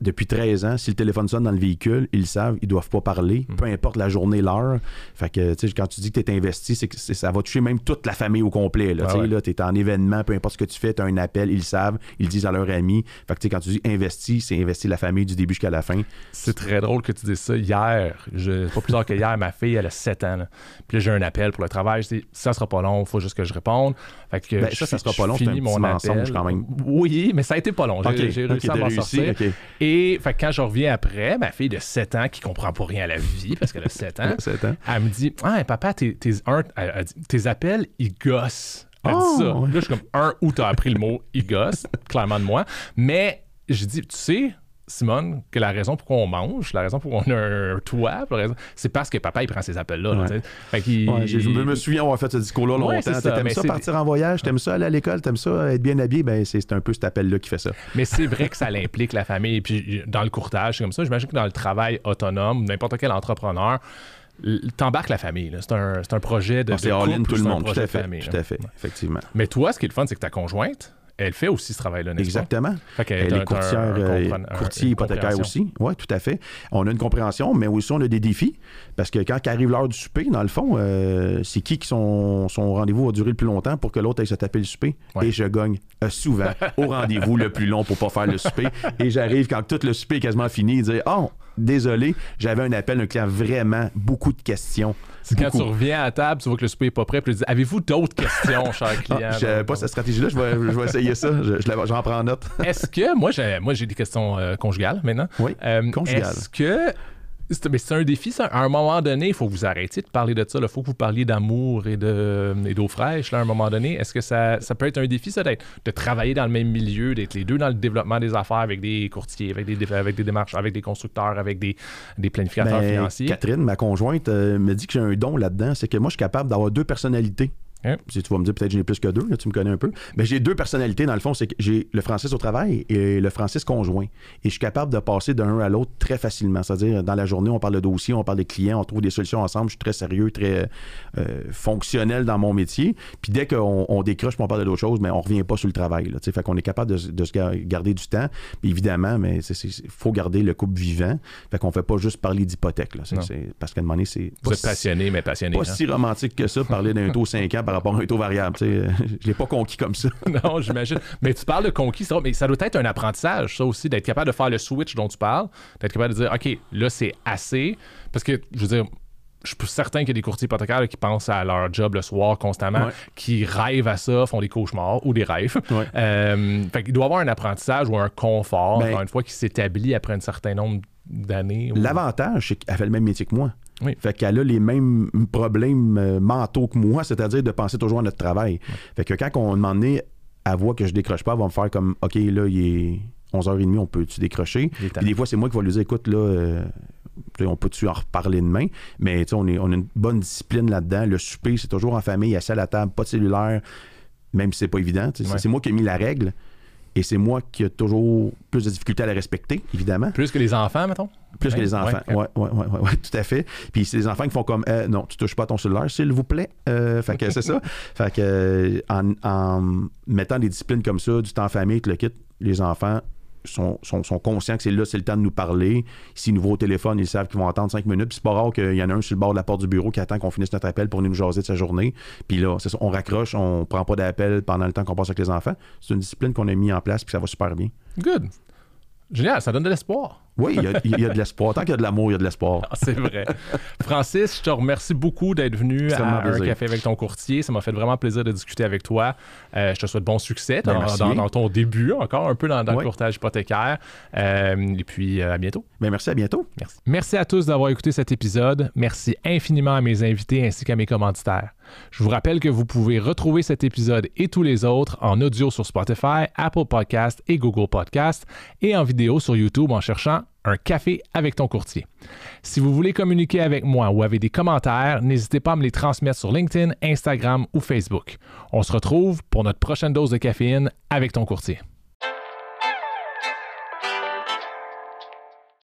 depuis 13 ans, si le téléphone sonne dans le véhicule, ils le savent, ils doivent pas parler, Hmm. peu importe la journée, l'heure. Fait que, quand tu dis que tu es investi, c'est que ça va toucher même toute la famille au complet. Là, Ah tu sais, ouais. là, tu es en événement, peu importe ce que tu fais, tu as un appel, ils le savent, ils le disent à leurs amis. Fait que, quand tu dis investi, c'est investi la famille du début jusqu'à la fin. C'est très drôle que tu dises ça. Hier, je, pas plus tard que hier, ma fille, elle a 7 ans. là. Puis là, j'ai un appel pour le travail. Je dis, ça sera pas long, il faut juste que je réponde. Fait que Ben, je ça, ça fi- sera pas long, c'est un mensonge quand même. Oui, mais ça a été pas long. J'ai réussi à m'en sortir. Et fait quand je reviens après, ma fille de 7 ans, qui comprend pas rien à la vie parce qu'elle a 7 ans, [laughs] Sept ans. elle me dit Ah, papa, tes, tes, un- elle dit, tes appels, ils gossent. Elle Oh, dit ça. ouais. Là, je suis comme Un, où t'as appris le mot ils gossent, clairement de moi. Mais je dis Tu sais, Simone, que la raison pour qu'on mange, la raison pour qu'on a un toit, raison- c'est parce que papa, il prend ces appels-là. là, Ouais. Ouais, je me, souviens avoir fait ce discours-là longtemps. c'est ça, T'aimes ça, c'est- partir en voyage, t'aimes ça aller à l'école, t'aimes ça être bien habillé, ben c'est un peu cet appel-là qui fait ça. Mais c'est vrai que ça l'implique la famille. Puis dans le courtage, c'est comme ça. J'imagine que dans le travail autonome, n'importe quel entrepreneur, t'embarques la famille. C'est un, projet de. Ah, c'est all-in tout le monde, tout projet à de fait. famille, tout là. à fait, effectivement. Mais toi, ce qui est le fun, c'est que ta conjointe, elle fait aussi ce travail-là, n'est-ce pas? Exactement. Fait qu'elle Elle est courtière, euh, courtier hypothécaire aussi. Oui, tout à fait. On a une compréhension, mais aussi on a des défis. Parce que quand arrive l'heure du souper, dans le fond, euh, c'est qui qui son, son rendez-vous va durer le plus longtemps pour que l'autre aille se taper le souper? Ouais. Et je gagne euh, souvent au rendez-vous le plus long pour pas faire le souper. Et j'arrive quand tout le souper est quasiment fini, dire Oh, désolé, j'avais un appel d'un client vraiment beaucoup de questions. C'est quand tu reviens à table, tu vois que le souper n'est pas prêt, puis tu dis Avez-vous d'autres questions, [laughs] cher client? Ah, je n'avais pas cette stratégie-là, je vais, je vais essayer ça. Je, je j'en prends note. Est-ce que, moi j'ai, moi, j'ai des questions euh, conjugales maintenant. Oui, Euh, conjugales. Est-ce que. C'est, mais c'est un défi, ça. À un moment donné, il faut que vous arrêtiez de parler de ça. Il faut que vous parliez d'amour et, de, et d'eau fraîche, là, à un moment donné. Est-ce que ça, ça peut être un défi, ça, d'être, de travailler dans le même milieu, d'être les deux dans le développement des affaires avec des courtiers, avec des, avec des démarches, avec des constructeurs, avec des, des planificateurs Ben, financiers? Catherine, ma conjointe, euh, me dit que j'ai un don là-dedans. C'est que moi, je suis capable d'avoir deux personnalités. Hein? Si tu vas me dire peut-être que j'en ai plus que deux, là, tu me connais un peu. Mais j'ai deux personnalités, dans le fond, c'est que j'ai le Francis au travail et le Francis conjoint. Et je suis capable de passer d'un à l'autre très facilement. C'est-à-dire, dans la journée, on parle de dossier, on parle des clients, on trouve des solutions ensemble. Je suis très sérieux, très euh, fonctionnel dans mon métier. Puis dès qu'on on décroche, puis on parle de d'autres choses, mais on revient pas sur le travail. Là, fait qu'on est capable de, de se gar- garder du temps. Puis évidemment, mais il faut garder le couple vivant. Fait qu'on fait pas juste parler d'hypothèque. parce qu'à un moment donné, c'est Vous êtes si- passionné, mais passionné. pas hein? si romantique que ça, parler d'un taux 5 ans par rapport à un taux variable. tu sais. [laughs] Je l'ai pas conquis comme ça. [laughs] non, j'imagine. Mais tu parles de conquis, ça, mais ça doit être un apprentissage, ça aussi, d'être capable de faire le switch dont tu parles, d'être capable de dire, OK, là, c'est assez. Parce que, je veux dire, je suis certain qu'il y a des courtiers hypothécaires là, qui pensent à leur job le soir constamment, Ouais. qui rêvent à ça, font des cauchemars ou des rêves. Ouais. Euh, fait qu'il doit y avoir un apprentissage ou un confort, Ben- encore une fois, qui s'établit après un certain nombre d'années. ou- L'avantage, c'est qu'elle fait le même métier que moi. Oui. Fait qu'elle a les mêmes problèmes euh, mentaux que moi, c'est-à-dire de penser toujours à notre travail. Fait que quand on demande elle voit que je décroche pas, elle va me faire comme OK, là, il est 11h30, on peut-tu décrocher? Est. Puis des fois, c'est moi qui vais lui dire écoute, là, euh, on peut-tu en reparler demain? Mais tu sais, on, est, on a une bonne discipline là-dedans. Le souper, c'est toujours en famille, assis à la table, pas de cellulaire, même si c'est pas évident. Ouais. C'est moi qui ai mis la règle. Et c'est moi qui ai toujours plus de difficultés à la respecter, évidemment. Plus que les enfants, mettons? Plus que les enfants. ouais, Ouais, ouais, ouais, tout à fait. Puis c'est les enfants qui font comme euh, non, tu touches pas à ton cellulaire, s'il vous plaît. Euh, fait que c'est ça. [laughs] Fait que euh, en, en mettant des disciplines comme ça, du temps en famille, le kit, les enfants sont, conscients que c'est là, c'est le temps de nous parler. S'ils nous voient au téléphone, ils savent qu'ils vont attendre cinq minutes. Puis c'est pas rare qu'il y en a un sur le bord de la porte du bureau qui attend qu'on finisse notre appel pour nous jaser de sa journée. Puis là, ça, on raccroche, on prend pas d'appel pendant le temps qu'on passe avec les enfants. C'est une discipline qu'on a mis en place puis ça va super bien. Good. Génial, ça donne de l'espoir. Oui, il y a, il y a de l'espoir. Tant qu'il y a de l'amour, il y a de l'espoir. Ah, c'est vrai. Francis, je te remercie beaucoup d'être venu à un café avec ton courtier. Ça m'a fait vraiment plaisir de discuter avec toi. Euh, je te souhaite bon succès Ben, dans, ton début, encore un peu dans, dans le courtage hypothécaire. Euh, et puis, euh, à bientôt. Ben, merci, à bientôt. Merci. Merci à tous d'avoir écouté cet épisode. Merci infiniment à mes invités ainsi qu'à mes commanditaires. Je vous rappelle que vous pouvez retrouver cet épisode et tous les autres en audio sur Spotify, Apple Podcast et Google Podcast et en vidéo sur YouTube en cherchant un café avec ton courtier. Si vous voulez communiquer avec moi ou avez des commentaires, n'hésitez pas à me les transmettre sur LinkedIn, Instagram ou Facebook. On se retrouve pour notre prochaine dose de caféine avec ton courtier.